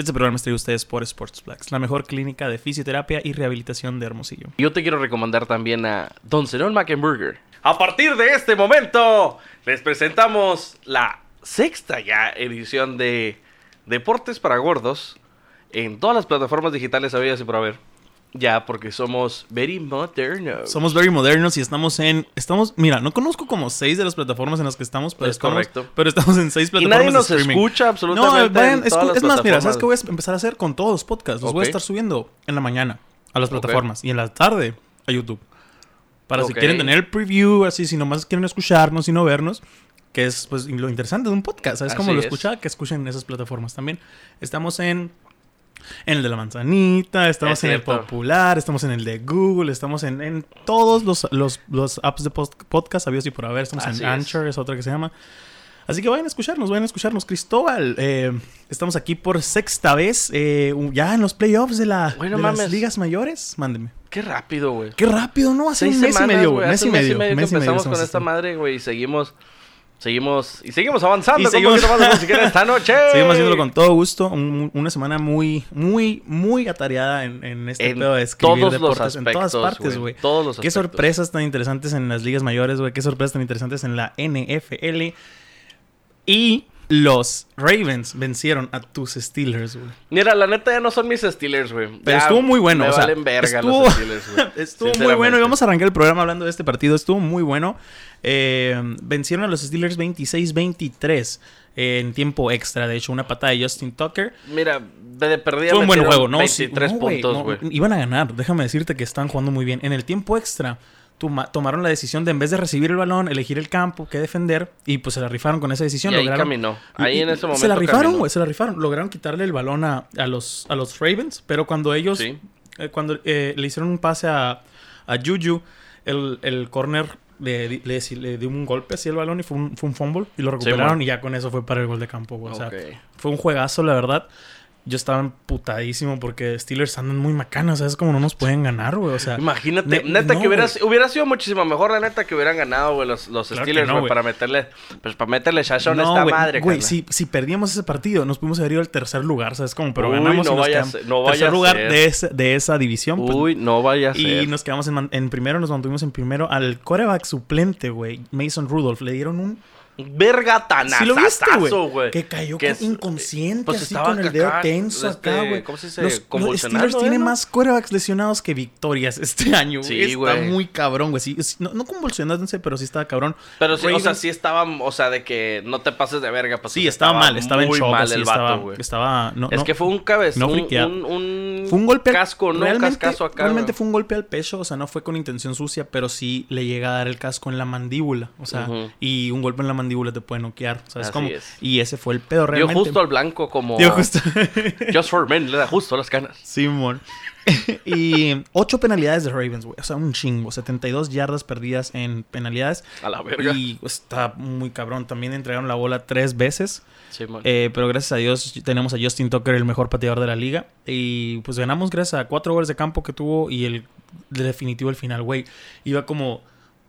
Este programa está a ustedes por Sportsplex, la mejor clínica de fisioterapia y rehabilitación de Hermosillo. Yo te quiero recomendar también a Don Zenón Mackenburger. A partir de este momento, les presentamos la sexta ya edición de Deportes para Gordos en todas las plataformas digitales habidas y por haber. Ya, porque somos very modernos. Somos very modernos y estamos en. Estamos. Mira, no conozco como seis de las plataformas en las que estamos, pero, Es estamos, correcto. pero estamos en seis Y plataformas. nadie nos de streaming. escucha No, absolutamente. vayan, en escu- todas las es más, mira, ¿sabes qué voy a empezar a hacer con todos los podcasts? Los voy a estar subiendo en la mañana a las plataformas y en la tarde a YouTube. Para si quieren tener el preview, así, si nomás quieren escucharnos y no vernos, que es pues lo interesante de un podcast, ¿sabes? Como Así lo es. escucha, que escuchen en esas plataformas también. Estamos en. En el de la manzanita, estamos Es en el popular, estamos en el de Google, estamos en, en todos los, los, los apps de post- podcast, sabidos y por haber, estamos Así en. Anchor, es otra que se llama. Así que vayan a escucharnos, vayan a escucharnos. Cristóbal, eh, estamos aquí por sexta vez, eh, ya en los playoffs de, la, Bueno, de las ligas mayores. Mándeme. Qué rápido, güey. Qué rápido, ¿no? Hace Seis un mes semanas, y medio, güey. Mes y mes medio. y medio que mes y medio empezamos con esta madre, güey. Y seguimos, seguimos, y seguimos avanzando Y seguimos- más esta noche. Seguimos haciéndolo con todo gusto. un- una semana muy, muy, muy atareada en, en este En pedo de escribir todos los deportes en todas aspectos, partes, güey. güey. Todos los Qué aspectos. sorpresas tan interesantes en las ligas mayores, güey. Qué sorpresas tan interesantes en la NFL. Y los Ravens vencieron a tus Steelers, güey. Mira, la neta ya no son mis Steelers, güey. Pero Ya estuvo muy bueno. Me o sea, valen verga estuvo, los Steelers, güey. estuvo muy bueno. Y vamos a arrancar el programa hablando de este partido. Estuvo muy bueno. Eh, vencieron a los Steelers 26-23 en tiempo extra. De hecho, una patada de Justin Tucker. Mira, de, perdida Fue un buen juego, ¿no? Sí, 23 no, güey, puntos, no, güey. iban a ganar. Déjame decirte que están jugando muy bien. En el tiempo extra, tomaron la decisión de en vez de recibir el balón, elegir el campo, que defender. Y pues se la rifaron con esa decisión. Y ahí lograron- caminó. Ahí y- en ese momento Se la rifaron, güey. Se la rifaron. Lograron quitarle el balón a, a los, a los Ravens. Pero cuando ellos. Sí. eh, cuando eh, le hicieron un pase a, a Juju, el, el corner le, di- le, le dio un golpe así al balón y fue un, fue un fumble. Y lo recuperaron man. y ya con eso fue para el gol de campo, güey. O sea, Ok. fue un juegazo, la verdad. Yo estaba emputadísimo porque Steelers andan muy macanos, ¿sabes? Como no nos pueden ganar, güey. O sea, Imagínate, ne- neta, no, que hubiera, güey. hubiera sido muchísimo mejor, la neta, que hubieran ganado, güey, los, los Claro que Steelers, güey, para meterle, pues para meterle shashon a No, esta güey, madre, Güey, si, si perdíamos ese partido, nos pudimos haber ido al tercer lugar, ¿sabes? Como, pero Uy, ganamos no y nos vaya a quedamos- ser- no vaya tercer a lugar de, ese- de esa división. pues, Uy, no vaya a y ser. nos quedamos en, en primero, nos mantuvimos en primero al coreback suplente, güey. Mason Rudolph. Le dieron un Verga tan Sí lo viste, güey. Que cayó Que es- inconsciente, pues así estaba con el dedo acá, tenso este, acá, güey. ¿cómo se dice? Los, Steelers tienen ¿no? más quarterbacks lesionados que victorias este año, güey. Sí, Está güey. muy cabrón, güey. Sí, no, no convulsionándose, pero sí estaba cabrón. Pero sí, o sea, sí estaba, o sea, de que no te pases de verga. Pues, Sí, sea, estaba mal, estaba en muy shock, mal así, el estaba, vato, güey. estaba... No, Es que fue un cabezón, no un, un, Fue un golpe casco, ¿no? realmente, cascazo acá, realmente fue un golpe al pecho, o sea, no fue con intención sucia, pero sí le llega a dar el casco en la mandíbula, o sea, y un golpe en la mandíbula te puede noquear, ¿sabes Así cómo? es. Y ese fue el pedo Dio realmente. justo al blanco como... Dio justo. Just for Men, le da justo a las canas. Simón. y ocho penalidades de Ravens, güey. O sea, un chingo. 72 yardas perdidas en penalidades. A la verga. Y está muy cabrón. También entregaron la bola tres veces. Sí. Eh, pero gracias a Dios tenemos a Justin Tucker, el mejor pateador de la liga. Y pues ganamos gracias a cuatro goles de campo que tuvo y el de definitivo el final, güey. Iba como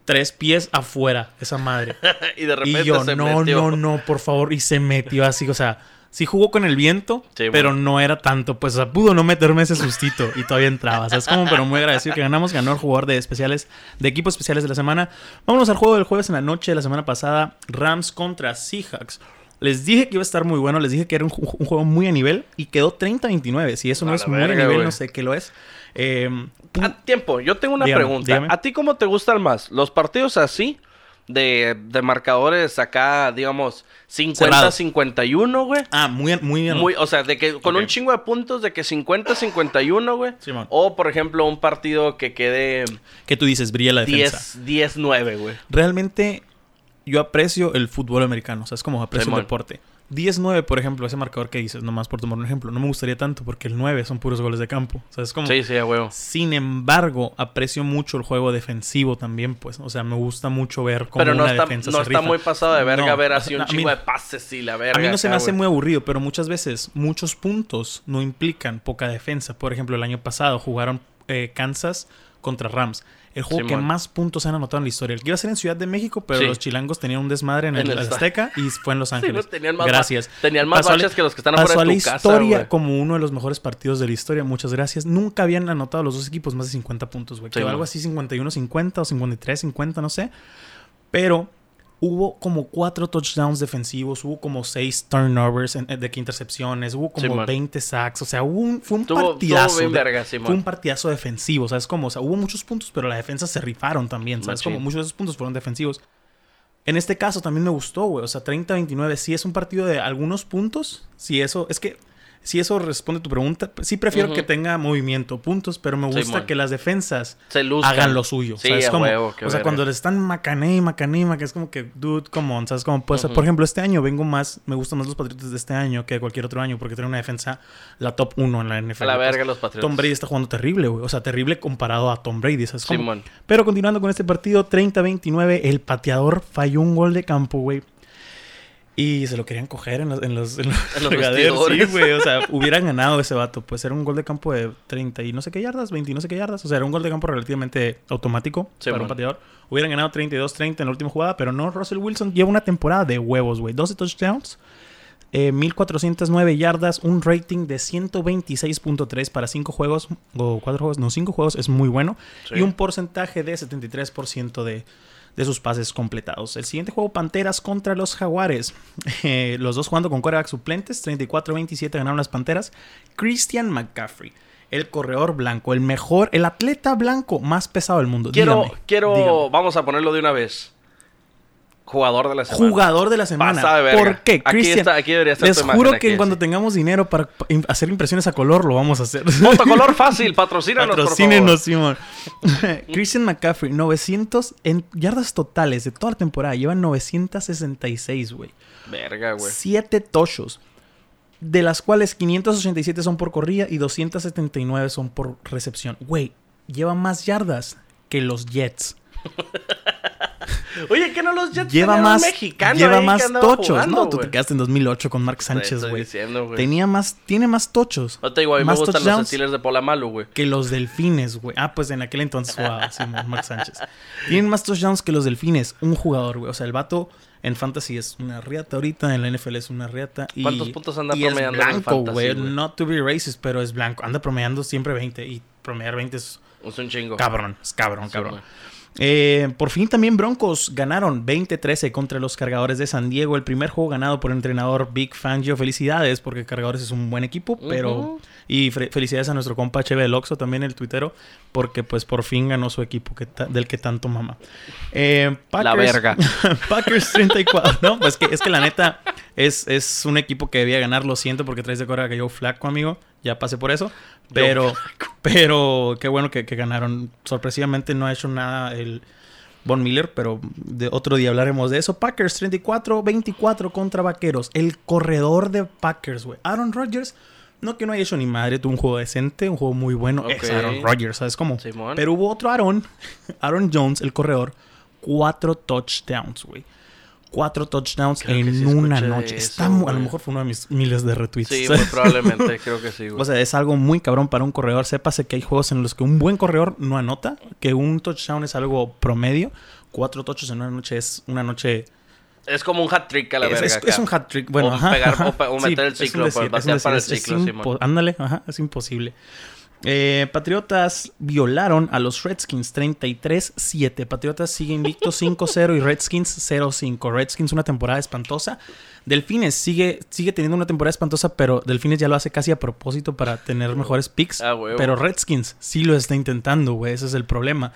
tres pies afuera esa madre. y de repente y yo, se no, metió. no, no, por favor. Y se metió así, o sea, sí jugó con el viento, Sí, pero bueno. no era tanto. Pues o sea, pudo no meterme ese sustito y todavía entraba. O sea, es como, pero muy agradecido que ganamos. Ganó el jugador de especiales, de equipos especiales de la semana. Vámonos al juego del jueves en la noche de la semana pasada. Rams contra Seahawks. Les dije que iba a estar muy bueno, les dije que era un, ju- un juego muy a nivel y quedó 30-29. Si eso no A es muy verga, a nivel, no sé qué lo es. Eh, A tiempo, yo tengo una Dígame, pregunta. dígame. ¿A ti cómo te gustan más? ¿Los partidos así? De, de marcadores acá, digamos, Cerrados. 50-51, güey. ah, muy, muy bien. Muy, o sea, de que con un chingo de puntos de que 50-51, güey. O, por ejemplo, un partido que quede ¿Qué tú dices? Brilla la defensa. 10 10-9, güey. realmente yo aprecio el fútbol americano, o sea, es como aprecio el deporte. 10-9, por ejemplo, ese marcador que dices, nomás por tomar un ejemplo, no me gustaría tanto porque el 9 son puros goles de campo, o sea, es como... Sí, sí, a huevo. Sin embargo, aprecio mucho el juego defensivo también, pues, o sea, me gusta mucho ver cómo Pero no una está, defensa no se está rifa. muy pasado de verga No, ver así un chingo de pases y la verga. A mí no se me hace muy aburrido, pero muchas veces muchos puntos no implican poca defensa. Por ejemplo, el año pasado jugaron eh, Kansas contra Rams. El juego que más puntos han anotado en la historia. El que iba a ser en Ciudad de México, pero Sí. los chilangos tenían un desmadre en, En el, Azteca y fue en Los Ángeles. tenían más gracias. tenían más Pasó la- baches que los que están Pasó afuera la de tu casa, historia güey. como uno de los mejores partidos de la historia. Muchas gracias. Nunca habían anotado los dos equipos más de 50 puntos, güey. Sí, algo así 51-50 o 53-50, no sé. Pero hubo como cuatro touchdowns defensivos, hubo como seis turnovers en- de que intercepciones, hubo como Sí, man. 20 sacks. O sea, hubo un, fue un Tuvo- partidazo. tuvo bien de- verga, Simón. fue un partidazo defensivo, ¿sabes? Como, o sea, hubo muchos puntos, pero la defensa se rifaron también, ¿sabes? Machín. Como muchos de esos puntos fueron defensivos. En este caso también me gustó, güey. O sea, 30-29 sí es un partido de algunos puntos. Si eso, es que, si eso responde a tu pregunta, pues, sí prefiero que tenga movimiento, puntos, pero me gusta que las defensas Se hagan lo suyo. Sí, ¿sabes? Como- huevo, o sea, verga. cuando le están macané y macané y macané, es como que, dude, come on, ¿sabes? Como, Ujú. por ejemplo, este año vengo más, me gustan más los Patriotas de este año que cualquier otro año porque tienen una defensa, la top 1 en la NFL. A la Pues, verga los Patriotas. Tom Brady está jugando terrible, güey. O sea, terrible comparado a Tom Brady, ¿sabes? cómo? Simón. Pero continuando con este partido, 30-29, el pateador falló un gol de campo, güey. Y se lo querían coger en los, en los, en los En los regaderos, Sí, güey. O sea, hubieran ganado ese vato. Pues era un gol de campo de 30 y no sé qué yardas, 20 y no sé qué yardas. O sea, era un gol de campo relativamente automático Sí, para un pateador. Hubieran ganado 32-30 en la última jugada, pero no. Russell Wilson lleva una temporada de huevos, güey. 12 touchdowns. eh, 1409 yardas, un rating de 126.3 para 5 juegos o 4 juegos, no 5 juegos, es muy bueno. Sí. Y un porcentaje de 73% de, de sus pases completados. El siguiente juego, Panteras contra los Jaguares. Eh, los dos jugando con quarterback suplentes, 34-27 ganaron las Panteras. Christian McCaffrey, el corredor blanco, el mejor, el atleta blanco más pesado del mundo. Quiero, Dígame, quiero, dígame. vamos a ponerlo de una vez. Jugador de la semana. Jugador de la semana. Pasada de verga. ¿Por qué? Aquí Christian, está- aquí debería estar les tu imagen, juro aquí, que cuando tengamos dinero para im- hacer impresiones a color, lo vamos a hacer. Motocolor fácil, patrocínanos, Patrocínenos, Simón. Christian McCaffrey, 900 en yardas totales de toda la temporada. Lleva 966, güey. por favor. Verga, güey. Siete tochos. De las cuales 587 son por corrida y 279 son por recepción. Güey, lleva más yardas que los Jets. Oye, que no los Jets Lleva más, mexicano lleva ahí que más andaba tochos. jugando, no, tú güey. te quedaste en 2008 con Mark Sánchez, güey. Tenía más, tiene más tochos. No te digo, a mí me más gustan los. Steelers de Polamalu, güey. que los delfines, güey. Ah, pues en aquel entonces jugaba Simón Mark Sánchez. Tienen más touchdowns que los delfines. Un jugador, güey. O sea, el vato en fantasy es una riata ahorita. En la NFL es una riata. Y, ¿Cuántos puntos anda y es promediando el blanco, güey. Not to be racist, pero es blanco. Anda promediando siempre 20. Y promediar 20 es Es un chingo. cabrón. Es cabrón, Sí, cabrón. Eh, por fin también Broncos ganaron 20-13 contra los Cargadores de San Diego. El primer juego ganado por el entrenador Big Fangio. Felicidades porque Cargadores es un buen equipo, pero... Y felicidades a nuestro compa HB del Oxxo también, el tuitero, porque pues por fin ganó su equipo que del que tanto mama. Eh, La verga. Packers 34. No, pues que, es que la neta es, es un equipo que debía ganar, lo siento porque traes de cora que yo flaco, amigo. Ya pasé por eso. Pero, pero qué bueno que, que ganaron. Sorpresivamente no ha hecho nada el Von Miller, pero de otro día hablaremos de eso. Packers 34-24 contra Vaqueros. El corredor de Packers, güey. Aaron Rodgers, no que no haya hecho ni madre, tuvo un juego decente, un juego muy bueno. Es. Aaron Rodgers, ¿sabes cómo? Simón. Pero hubo otro Aaron, Aaron Jones, el corredor, cuatro touchdowns, güey. Cuatro touchdowns Creo en sí una noche. eso, Está a lo mejor fue uno de mis miles de retweets. Sí, probablemente, creo que sí, güey. O sea, es algo muy cabrón para un corredor. Sépase que hay juegos en los que un buen corredor no anota, que un touchdown es algo promedio. Cuatro touches en una noche es una noche. es como un hat trick a la es, verga. es- acá. es un hat trick. Bueno, O ajá, pegar- ajá. o meter el ciclo, decir, pues, es un batear para el decir, ciclo. Ándale, ajá, es imposible. Eh, Patriotas violaron a los Redskins 33-7. Patriotas sigue invicto 5-0 y Redskins 0-5. Redskins una temporada espantosa. Delfines sigue, sigue teniendo una temporada espantosa, pero Delfines ya lo hace casi a propósito para tener mejores picks. Ah, pero Redskins sí lo está intentando, güey. Ese es el problema.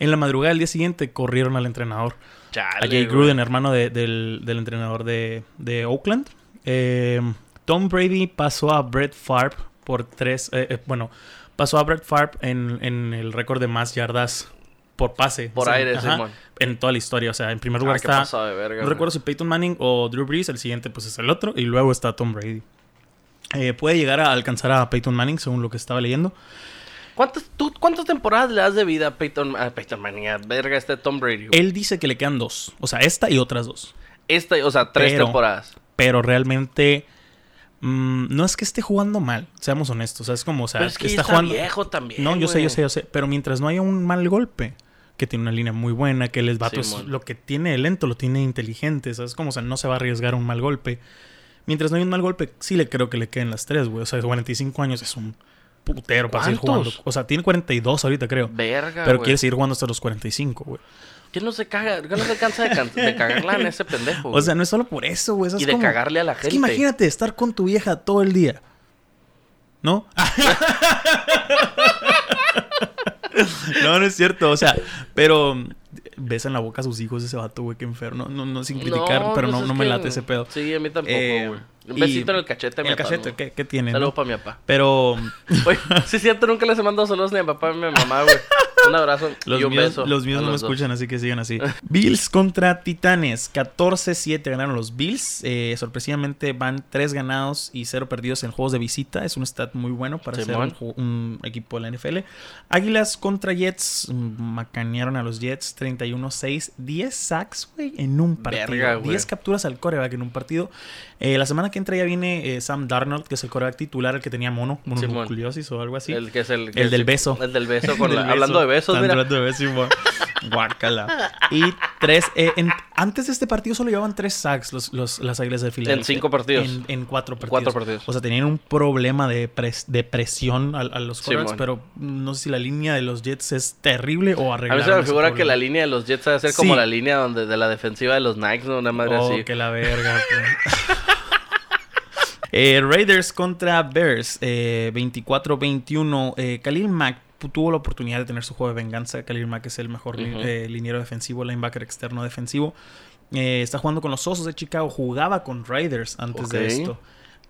En la madrugada del día siguiente corrieron al entrenador. Chale, A Jay. Gruden, hermano de- del, del entrenador de, de Oakland. Eh, Tom Brady pasó a Brett Favre por tres. eh, eh, bueno, pasó a Brett Favre en, en el récord de más yardas por pase. Por O sea, aire, ajá. En toda la historia. O sea, en primer lugar Ah, qué está. pasada de verga, No recuerdo si Peyton Manning o Drew Brees. El siguiente, pues es el otro. Y luego está Tom Brady. Eh, puede llegar a alcanzar a Peyton Manning, según lo que estaba leyendo. ¿Cuántas, tú, ¿Cuántas temporadas le das de vida a Peyton, a Peyton Manning? A verga, este Tom Brady. güey? Él dice que le quedan dos. O sea, esta y otras dos. Esta, o sea, tres Pero- temporadas. pero realmente Mm, no es que esté jugando mal, seamos honestos. O sea, es como, o sea, Pero es que está, está jugando. viejo también. no, yo sé, yo sé, yo sé. Pero mientras no haya un mal golpe, que tiene una línea muy buena, que el vato es Simón. lo que tiene lento, lo tiene inteligente. ¿Sabes? Como, o sea, no se va a arriesgar a un mal golpe. Mientras no hay un mal golpe, sí le creo que le queden las tres, güey. O sea, 45 años es un putero para seguir jugando. O sea, tiene 42 ahorita, creo. Verga, Pero güey. quiere seguir jugando hasta los 45, güey. ¿Quién no se caga? ¿Quién no se cansa de, can- de cagarla en ese pendejo? O sea, no es solo por eso, güey. eso y es de como- cagarle a la Es gente. que imagínate estar con tu vieja todo el día. ¿No? no, no es cierto. O sea, pero besa en la boca a sus hijos ese vato, güey, qué enfermo. No, no, sin criticar, pero pues no, es no me late ese pedo. Sí, a mí tampoco, Eh, güey. Un besito en el cachete, mi El cachete. ¿qué, qué tiene? Saludo no? para mi papá. Pero Oye, sí es cierto, nunca les he mandado saludos ni a mi papá ni a mi mamá, güey. Un abrazo los y un míos, beso. los míos no me dos. escuchan, así que sigan así. Bills contra Titanes. 14-7 ganaron los Bills. Eh, sorpresivamente van 3 ganados y 0 perdidos en juegos de visita. Es un stat muy bueno para ser un, equipo de la NFL. Águilas contra Jets. mm, Macanearon a los Jets 31-6. 10 sacks, güey, en un partido. Verga, güey. 10 capturas al coreback en un partido. Eh, la semana que entra ya viene eh, Sam Darnold, que es el coreback titular, el que tenía mono, mononucleosis o algo así. El que es el... El del beso. El del beso. Con Del la- Hablando de besos. Hablando de besos. Guácala. Y tres. eh, en- antes de este partido solo llevaban tres sacks los, los- las águilas de Filadelfia. En cinco partidos. En, en cuatro partidos. Cuatro partidos. O sea, tenían un problema de, pres- de presión a, a los quarterbacks, Simón. pero no sé si la línea de los Jets es terrible o A arreglaron mí se me figura que la línea de los Jets debe ser como Sí. la línea donde de la defensiva de los Nikes, ¿no? Una madre Oh, así. que la verga. Eh, Raiders contra Bears, eh, 24-21. Eh, Khalil Mack tuvo la oportunidad de tener su juego de venganza. Khalil Mack es el mejor eh, liniero defensivo, linebacker externo defensivo. Eh, está jugando con los Osos de Chicago. Jugaba con Raiders antes de esto.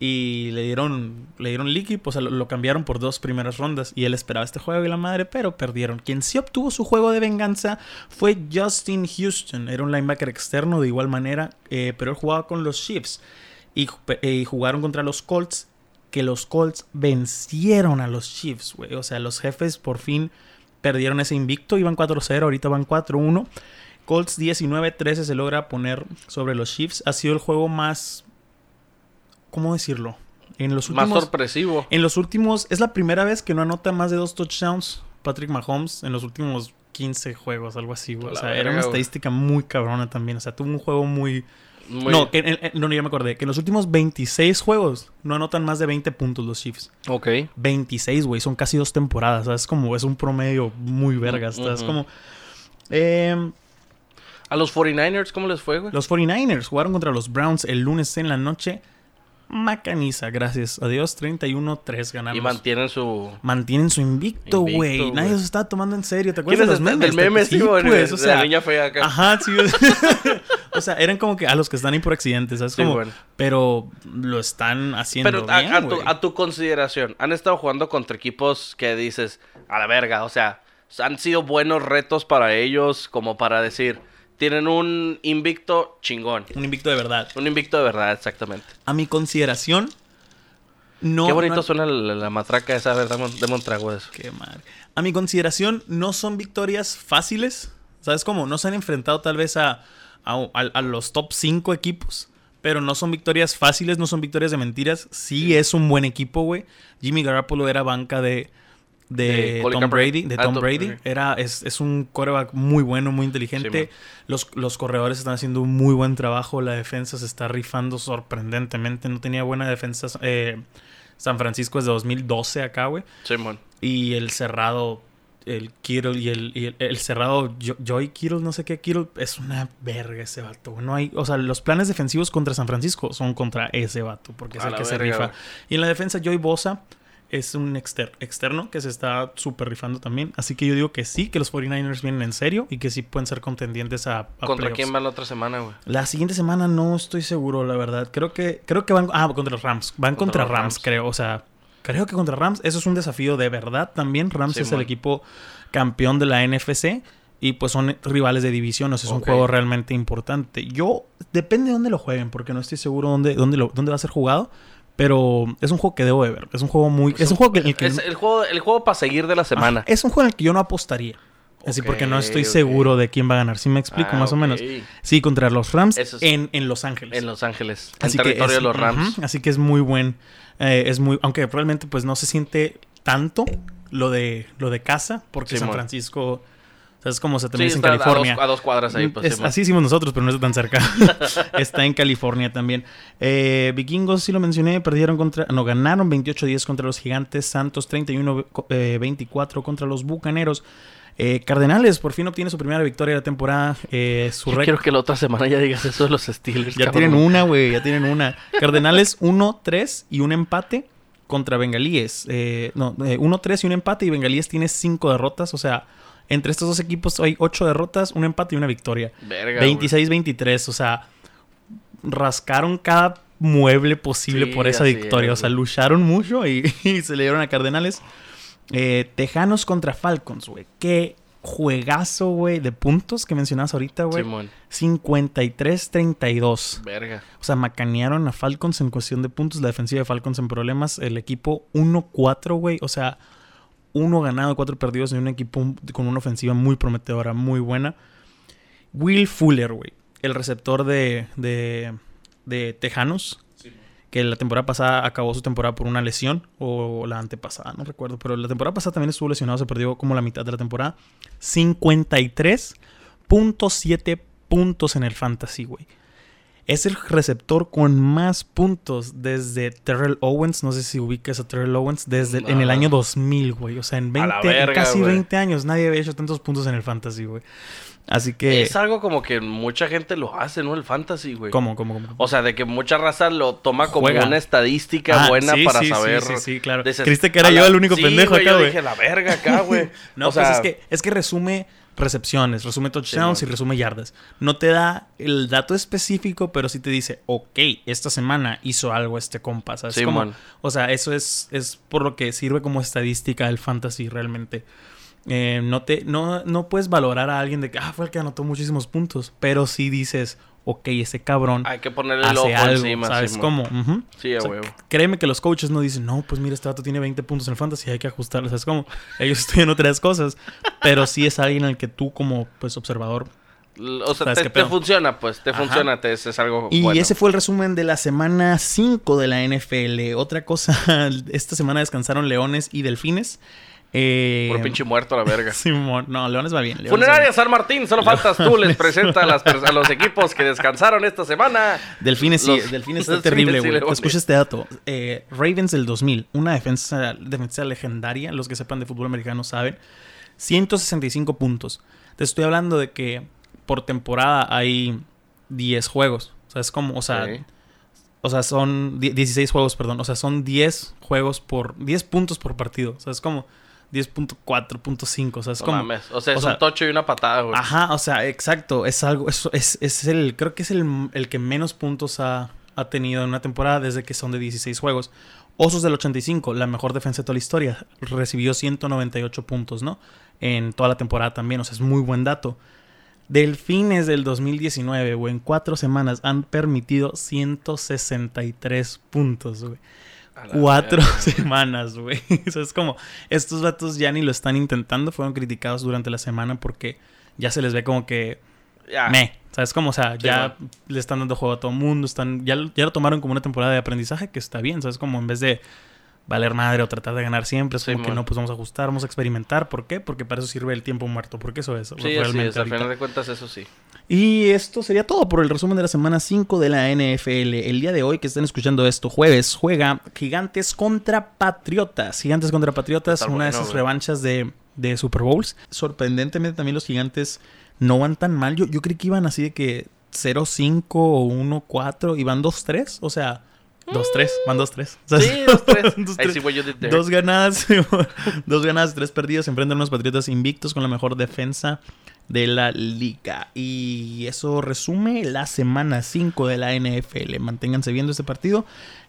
Y le dieron, le dieron liqui, pues lo, lo cambiaron por dos primeras rondas. Y él esperaba este juego y la madre, pero perdieron. Quien sí obtuvo su juego de venganza fue Justin Houston. Era un linebacker externo de igual manera, eh, pero él jugaba con los Chiefs. Y jugaron contra los Colts. Que los Colts vencieron a los Chiefs, güey. O sea, los jefes por fin perdieron ese invicto. Iban 4-0, ahorita van 4-1. Colts 19-13 se logra poner sobre los Chiefs. Ha sido el juego más. ¿Cómo decirlo? En los Más últimos. sorpresivo. En los últimos. Es la primera vez que no anota más de dos touchdowns Patrick Mahomes en los últimos 15 juegos, algo así, güey. O sea, verga, era una estadística muy cabrona también. O sea, tuvo un juego muy. Muy- No, que, en- en- no, ya me acordé. Que en los últimos 26 juegos no anotan más de 20 puntos los Chiefs. Ok. 26, güey. Son casi dos temporadas. ¿Sabes? Como es un promedio muy verga. ¿Sabes? Ujú. Como. em, ¿A los 49ers cómo les fue, güey? los 49ers jugaron contra los Browns el lunes en la noche. Macaniza, gracias a Dios. 31-3 ganamos. Y mantienen su... Mantienen su invicto, güey. Nadie se estaba tomando en serio. ¿Te ¿Quién acuerdas de los memes? Del meme, sí, güey. pues, o sea. la niña fea acá. Ajá, sí. o sea, eran como que a los que están ahí por accidente, ¿sabes? Sí, Como, bueno. Pero lo están haciendo Pero a, bien, a tu, güey. a tu consideración, ¿han estado jugando contra equipos que dices, a la verga, o sea, han sido buenos retos para ellos como para decir, tienen un invicto chingón? Un invicto de verdad. Un invicto de verdad, exactamente. A mi consideración, no... Qué bonito no- suena la, la matraca esa, ¿verdad? De Montrago eso. Qué madre. A mi consideración, no son victorias fáciles. ¿Sabes cómo? No se han enfrentado tal vez a, a, a- a los top 5 equipos. Pero no son victorias fáciles, no son victorias de mentiras. Sí es un buen equipo, güey. Jimmy Garoppolo era banca de, de, De Colin Tom. Brady. De Ah, Tom Brady. Era, es, es un quarterback muy bueno, muy inteligente. Sí, los, los corredores están haciendo un muy buen trabajo. La defensa se está rifando sorprendentemente. No tenía buena defensa. eh, San Francisco desde 2012 acá, güey. Simón. Y el cerrado, el Kittle y el, y el, el cerrado Jo- Joy Kittle, no sé qué Kittle, es una verga ese vato. güey. No hay, o sea, los planes defensivos contra San Francisco son contra ese vato, porque es A el que se rifa. güey. Y en la defensa, Joy Bosa es un exter- externo que se está súper rifando también. Así que yo digo que sí, que los 49ers vienen en serio y que sí pueden ser contendientes a, a ¿Contra playoffs. quién va la otra semana, güey? La siguiente semana no estoy seguro, la verdad. Creo que creo que van ah, contra los Rams. Van Contra Rams, Rams. creo, o sea, creo que contra Rams eso es un desafío de verdad también. Rams es el equipo campeón de la NFC y pues son rivales de división, o sea, es un juego realmente importante. Yo depende de dónde lo jueguen porque no estoy seguro dónde dónde lo, dónde va a ser jugado, pero es un juego que debo de ver. Es un juego muy es un juego que, en el que Es el juego, el juego para seguir de la semana. Ajá, es un juego en el que yo no apostaría. Así porque no estoy seguro de quién va a ganar. ¿Sí me explico Ah, más o menos? Sí, contra los Rams es- en, en Los Ángeles. En Los Ángeles. En Así que territorio es- de los Rams. así que es muy buen. eh, es muy. Aunque probablemente pues no se siente tanto lo de lo de casa. Porque San. Francisco. Sea, es como se Sí, también es en está a dos, California. a dos cuadras ahí. Pues, Es- Simón. así hicimos nosotros, pero no está tan cerca. está en California también. Eh, Vikingos, sí lo mencioné, perdieron contra. No, ganaron 28-10 contra los Gigantes. Santos 31-24 contra los Bucaneros. Eh, Cardenales por fin obtiene su primera victoria de la temporada. Eh, su Yo récord- quiero que la otra semana ya digas eso de los Steelers. ya cabrón. tienen una, güey, ya tienen una. Cardenales 1-3 y un empate contra Bengalíes. Eh, no, eh, 1-3 y un empate y Bengalíes tiene 5 derrotas. O sea, entre estos dos equipos hay 8 derrotas, un empate y una victoria. Verga, güey. 26-23, o sea, rascaron cada mueble posible Sí, por esa victoria. es, o sea, lucharon mucho y, y se le dieron a Cardenales. Eh, Tejanos contra Falcons, güey. Qué juegazo, güey, de puntos que mencionabas ahorita, güey. Simón. 53-32. Verga. O sea, macanearon a Falcons en cuestión de puntos. La defensiva de Falcons en problemas. El equipo 1-4, güey. O sea, uno ganado, cuatro perdidos en un equipo con una ofensiva muy prometedora, muy buena. Will Fuller, güey. El receptor de, de, de Tejanos. Que la temporada pasada acabó su temporada por una lesión. O la antepasada, no recuerdo. Pero la temporada pasada también estuvo lesionado. Se perdió como la mitad de la temporada. 53.7 puntos en el fantasy, güey. Es el receptor con más puntos desde Terrell Owens. No sé si ubicas a Terrell Owens. Desde en el año 2000, güey. O sea, en, A la 20, en verga, casi güey. 20 años nadie había hecho tantos puntos en el fantasy, güey. Así que... Es algo como que mucha gente lo hace, ¿no? El fantasy, güey. ¿Cómo, cómo, cómo? O sea, de que mucha raza lo toma como Juega. una estadística Ah, buena sí, para sí, saber. Sí, sí, claro. Creíste que era yo la- el único pendejo acá, Yo güey. dije, la verga acá, güey. No, o sea, pues es que, es que resume recepciones, resume touchdowns Sí, y resume yardas. No te da el dato específico, pero sí te dice, ok, esta semana hizo algo este compa. ¿sabes? Sí, Como- o sea, eso es, es por lo que sirve como estadística del fantasy realmente. Eh, no, te, no, no puedes valorar a alguien de que, ah, fue el que anotó muchísimos puntos, pero sí dices, ok, ese cabrón hay que ponerle el ojo hace algo, encima. ¿sabes cómo? Sí, a O sea, huevo. créeme que los coaches no dicen, no, pues mira, este vato tiene 20 puntos en el fantasy, hay que ajustarlo. ¿Sabes cómo? Ellos estudian otras cosas. Pero sí es alguien al que tú, como pues observador. O sea, ¿Sabes te, funciona, pues. Te Ajá. funciona, te, es, es algo Y bueno. ese fue el resumen de la semana 5 de la NFL. Otra cosa, esta semana descansaron Leones y Delfines. Eh, Por pinche muerto a la verga. Simón, no, Leones va bien. Leones va Funeraria bien. San Martín, solo faltas tú. Les presenta a, las pers- a los equipos que descansaron esta semana. Delfines sí, Los- Delfines está terrible, güey. Escucha este dato. Eh, Ravens del 2000, una defensa, defensa legendaria, los que sepan de fútbol americano saben. 165 puntos. Te estoy hablando de que por temporada hay 10 juegos. O sea, es como, o sea, o sea, son die- 16 juegos, perdón. O sea, son 10 juegos por 10 puntos por partido. O sea, es como 10.4.5. O sea, es No como mames. O sea, o es sea, un tocho y una patada, güey. Ajá, o sea, exacto. Es algo, es, es, es el, creo que es el, el que menos puntos ha, ha tenido en una temporada desde que son de 16 juegos. Osos del 85, la mejor defensa de toda la historia. Recibió 198 puntos, ¿no? En toda la temporada también, o sea, es muy buen dato. Delfines del 2019, güey, en cuatro semanas han permitido 163 puntos, güey. Cuatro semanas, güey. O sea, es como, estos datos ya ni lo están intentando, fueron criticados durante la semana porque ya se les ve como que me. ¿Sabes cómo? O sea. Sí, ya le están dando juego a todo el mundo, están, ya, ya lo tomaron como una temporada de aprendizaje que está bien, ¿sabes? Como en vez de valer madre o tratar de ganar siempre, es Sí, como que no, pues vamos a ajustar, vamos a experimentar. ¿Por qué? Porque para eso sirve el tiempo muerto, porque eso es. Sí, realmente es. Al final de cuentas, eso sí. Y esto sería todo por el resumen de la semana 5 de la NFL. El día de hoy que están escuchando esto, jueves, juega Gigantes contra Patriotas. Gigantes contra Patriotas, Está una de esas revanchas de, de Super Bowls. Sorprendentemente también los Gigantes no van tan mal. Yo, yo creí que iban así de que 0-5 o 1-4 y van 2-3. O sea, 2-3, van 2-3. O sea, Sí, dos, tres. dos, I tres. see what you did there. Dos ganadas, dos ganadas, tres perdidos. Se enfrentan a unos Patriotas invictos con la mejor defensa de la liga. Y eso resume la semana 5 de la NFL. Manténganse viendo este partido.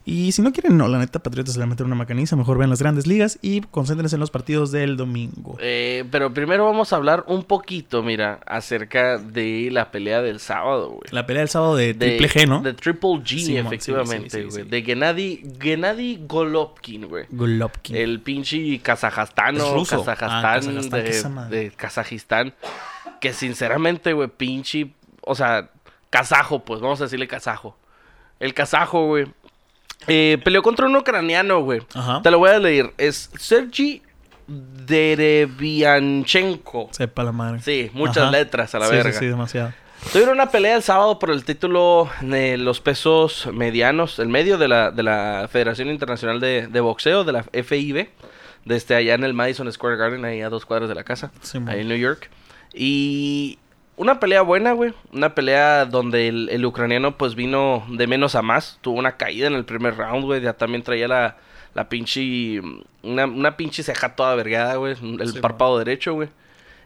Y si no quieren, no, la neta, Patriotas se le meten una macaniza. Mejor vean las grandes ligas y concéntrense en los partidos del domingo. Eh, pero primero vamos a hablar un poquito, mira, acerca de la pelea del sábado, güey. La pelea del sábado de, Triple G, ¿no? De Triple G, efectivamente, güey. de Gennady, Gennady Golovkin, güey. Golovkin. El pinche kazajstano, Kazajstán, ah, de, de Kazajistán. Que sinceramente, güey, pinche, o sea, kazajo, pues, vamos a decirle kazajo. El kazajo, güey eh, peleó contra un ucraniano, güey. Te lo voy a leer. Es Sergi Derevianchenko. Sepa la madre. Sí, muchas letras a la verga. Sí, sí, demasiado. Tuvieron una pelea el sábado por el título de los pesos medianos, el medio de la, de la Federación Internacional de, Boxeo, de la FIB, desde allá en el Madison Square Garden, ahí a dos cuadras de la casa, ahí en New York. Y una pelea buena, güey. Una pelea donde el, ucraniano pues vino de menos a más. Tuvo una caída en el primer round, güey. Ya también traía la, la pinche... Una, una pinche ceja toda vergada, güey. El párpado derecho, güey.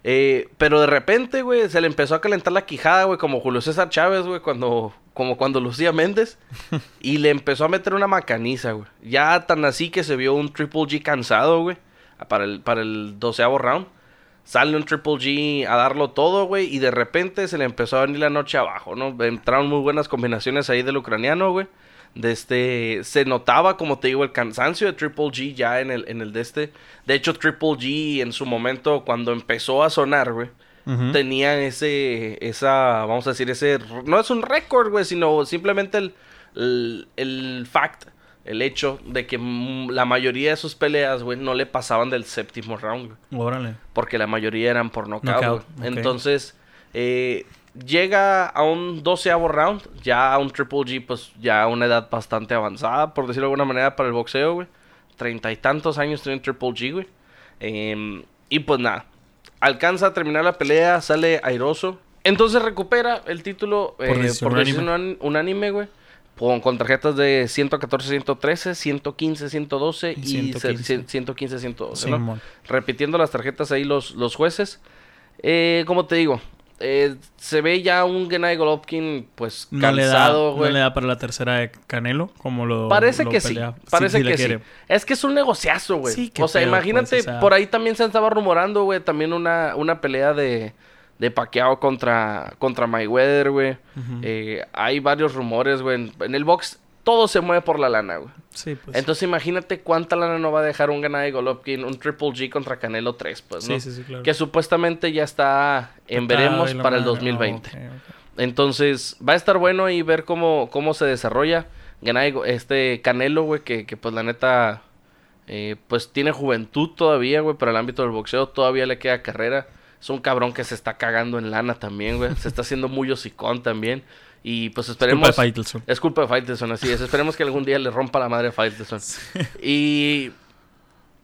Eh, pero de repente, güey, se le empezó a calentar la quijada, güey, como Julio César Chávez, güey, cuando, como cuando Lucía Méndez. y le empezó a meter una macaniza, güey. Ya tan así que se vio un Triple G cansado, güey, para el, para el doceavo round. Sale un Triple G a darlo todo, güey. Y de repente se le empezó a venir la noche abajo, ¿no? Entraron muy buenas combinaciones ahí del ucraniano, güey. De este, se notaba, como te digo, el cansancio de Triple G ya en el, en el de este. De hecho, Triple G en su momento, cuando empezó a sonar, güey, tenía ese, esa, vamos a decir, ese, no es un récord, güey, sino simplemente el, el, el fact el hecho de que la mayoría de sus peleas, güey, no le pasaban del séptimo round, güey. Órale. Porque la mayoría eran por knockout, Entonces, eh, llega a un doceavo round, ya a un Triple G, pues ya a una edad bastante avanzada, por decirlo de alguna manera, para el boxeo, güey. Treinta y tantos años tiene Triple G, güey. Em, y pues nada, alcanza a terminar la pelea, sale airoso. Entonces recupera el título por eh, decisión unánime, güey con, tarjetas de 114, 113, 115, 112 y 115, 112. Repitiendo las tarjetas ahí los, los jueces. Eh, como te digo, eh, se ve ya un Gennady Golovkin pues cansado, güey. No, le da para la tercera de Canelo, como lo Parece que sí, parece que sí. Es que es un negociazo, güey. o sea, imagínate, pues, por ahí también se estaba rumorando, güey, también una, una pelea de de paqueado contra, contra Mayweather, güey. Eh, hay varios rumores, güey. En, el box todo se mueve por la lana, güey. Sí, pues. Entonces imagínate cuánta lana no va a dejar un de Golovkin, un Triple G contra Canelo 3, pues, ¿no? Sí, sí, sí, claro. Que supuestamente ya está en veremos para el 2020. Entonces va a estar bueno ahí ver cómo, cómo se desarrolla. Gennady, este Canelo, güey, que, que pues la neta... Eh, pues tiene juventud todavía, güey, para el ámbito del boxeo. Todavía le queda carrera. Es un cabrón que se está cagando en lana también, güey. Se está haciendo muy hosicón también. Y pues esperemos. Es culpa de Faitelson. Es culpa de Faitelson, así es. Esperemos que algún día le rompa la madre a Faitelson. Y.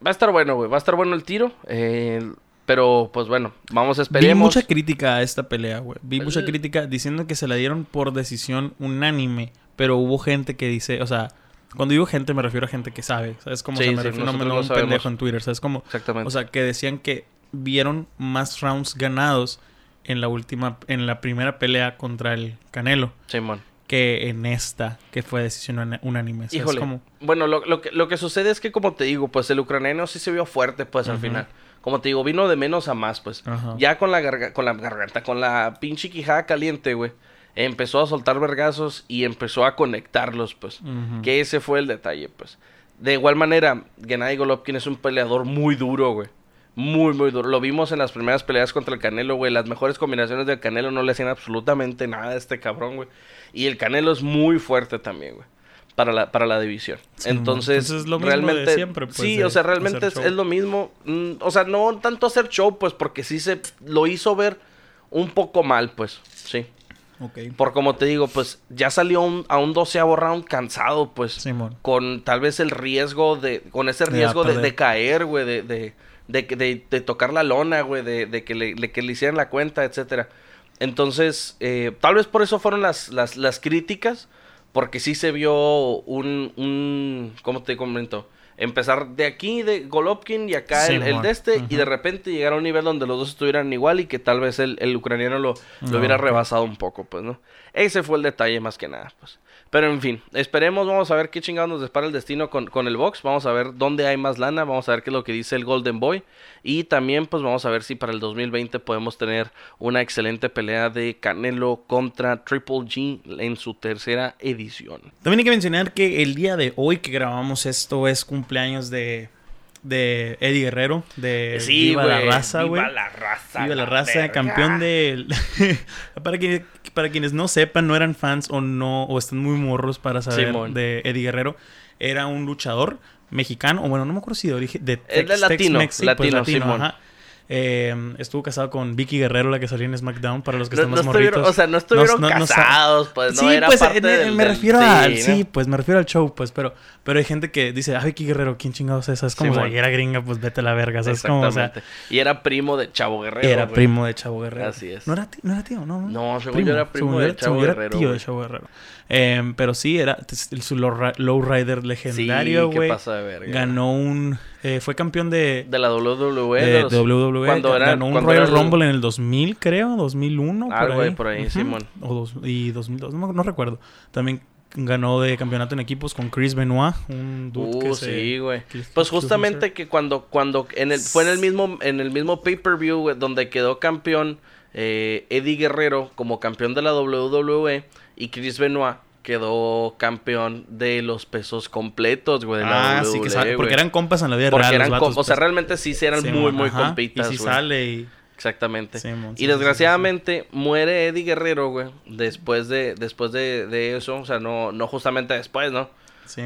Va a estar bueno, güey. Va a estar bueno el tiro. Eh, pero, pues bueno, vamos a esperar. Vi mucha crítica a esta pelea, güey. Vi mucha crítica diciendo que se la dieron por decisión unánime. Pero hubo gente que dice, o sea, cuando digo gente me refiero a gente que sabe. ¿Sabes cómo se me refiero? No, no un pendejo en Twitter. ¿Sabes cómo? Exactamente. O sea, que decían que vieron más rounds ganados en la última, en la primera pelea contra el Canelo. Que en esta, que fue decisión unánime. Híjole. Bueno, lo, que, lo que sucede es que, como te digo, pues el ucraniano sí se vio fuerte, pues al final. Como te digo, vino de menos a más, pues. Ya con la, con la garganta, con la pinche quijada caliente, güey. Empezó a soltar vergazos y empezó a conectarlos, pues. Que ese fue el detalle, pues. De igual manera, Gennady Golovkin es un peleador muy duro, güey. Muy, muy duro. Lo vimos en las primeras peleas contra el Canelo, güey. Las mejores combinaciones del Canelo no le hacían absolutamente nada a este cabrón, güey. Y el Canelo es muy fuerte también, güey. Para la, para la división. entonces, es lo mismo realmente. De siempre, pues, sí, o sea, realmente es, lo mismo. Mm, o sea, no tanto hacer show, pues, porque sí se lo hizo ver un poco mal, pues. Sí. Ok. Por como te digo, pues ya salió a un doceavo round cansado, pues. Con tal vez el riesgo de. Con ese riesgo de, de, caer, güey. de, de, de, tocar la lona, güey, de, que, le, que le hicieran la cuenta, etcétera. Entonces, eh, tal vez por eso fueron las, las, las, críticas, porque sí se vio un, un ¿cómo te comento? Empezar de aquí, de Golovkin, y acá el, de este, y de repente llegar a un nivel donde los dos estuvieran igual y que tal vez el, ucraniano lo, lo hubiera rebasado un poco, pues, ¿no? Ese fue el detalle más que nada, pues. Pero en fin, esperemos, vamos a ver qué chingados nos depara el destino con, con el box. Vamos a ver dónde hay más lana, vamos a ver qué es lo que dice el Golden Boy. Y también, pues vamos a ver si para el 2020 podemos tener una excelente pelea de Canelo contra Triple G en su tercera edición. También hay que mencionar que el día de hoy que grabamos esto es cumpleaños de de Eddie Guerrero, de Sí, Viva la Raza, güey. Viva la raza. Viva la la raza, verga. campeón de... para, quienes, para quienes no sepan, no eran fans o no, o están muy morros para saber Simón. de Eddie Guerrero, era un luchador mexicano, o bueno, no me acuerdo si de origen... De Es de Tex- latino, Tex-Mex, sí, pues, latino, Simón. ajá. Eh, estuvo casado con Vicky Guerrero, la que salía en SmackDown, para los que No, están no más estuvieron, morritos. o sea, no estuvieron No- no- no sa- casados, pues no sí, era pues parte en- del- me del- refiero sí, al ¿no? sí, pues me refiero al show, pues, pero pero hay gente que dice, "Ah, Vicky Guerrero, ¿quién chingados es?" Es como, Simón. o sea, era gringa, pues vete a la verga, ¿sabes? Como, o sea, y era primo de Chavo Guerrero. era güey. primo de Chavo Guerrero. Así es. No era, ti- no era tío, no. No, según yo era primo de era- Chavo yo era Guerrero, tío de. Chavo Guerrero. Em, pero sí, era su low, lowrider legendario, Sí, güey. de. Ganó un... eh, fue campeón de... De la WWE. de, los- WWE. Cuando era, ganó un Royal era el- Rumble en el 2000, creo, 2001, Algo por ahí. por ahí, Ujú. Simón. O dos, y 2002, no, recuerdo. También ganó de campeonato en equipos con Chris Benoit, un dude que Uh, se- sí, güey. que- Pues que- justamente que cuando, cuando en el, fue en el mismo, en el mismo pay-per-view, güey, donde quedó campeón eh, Eddie Guerrero como campeón de la WWE y Chris Benoit quedó campeón de los pesos completos, güey, de la Ah, sí, que WWE, sale, porque eran compas en la vida Porque real. eran los com- vatos, o sea, pues. realmente sí, sí eran Sí, muy, muy ajá, compitas, Y si güey. sale y... Exactamente. Sí, y desgraciadamente muere Eddie Guerrero, güey, después de, después de, de eso, o sea, no, no justamente después, ¿no?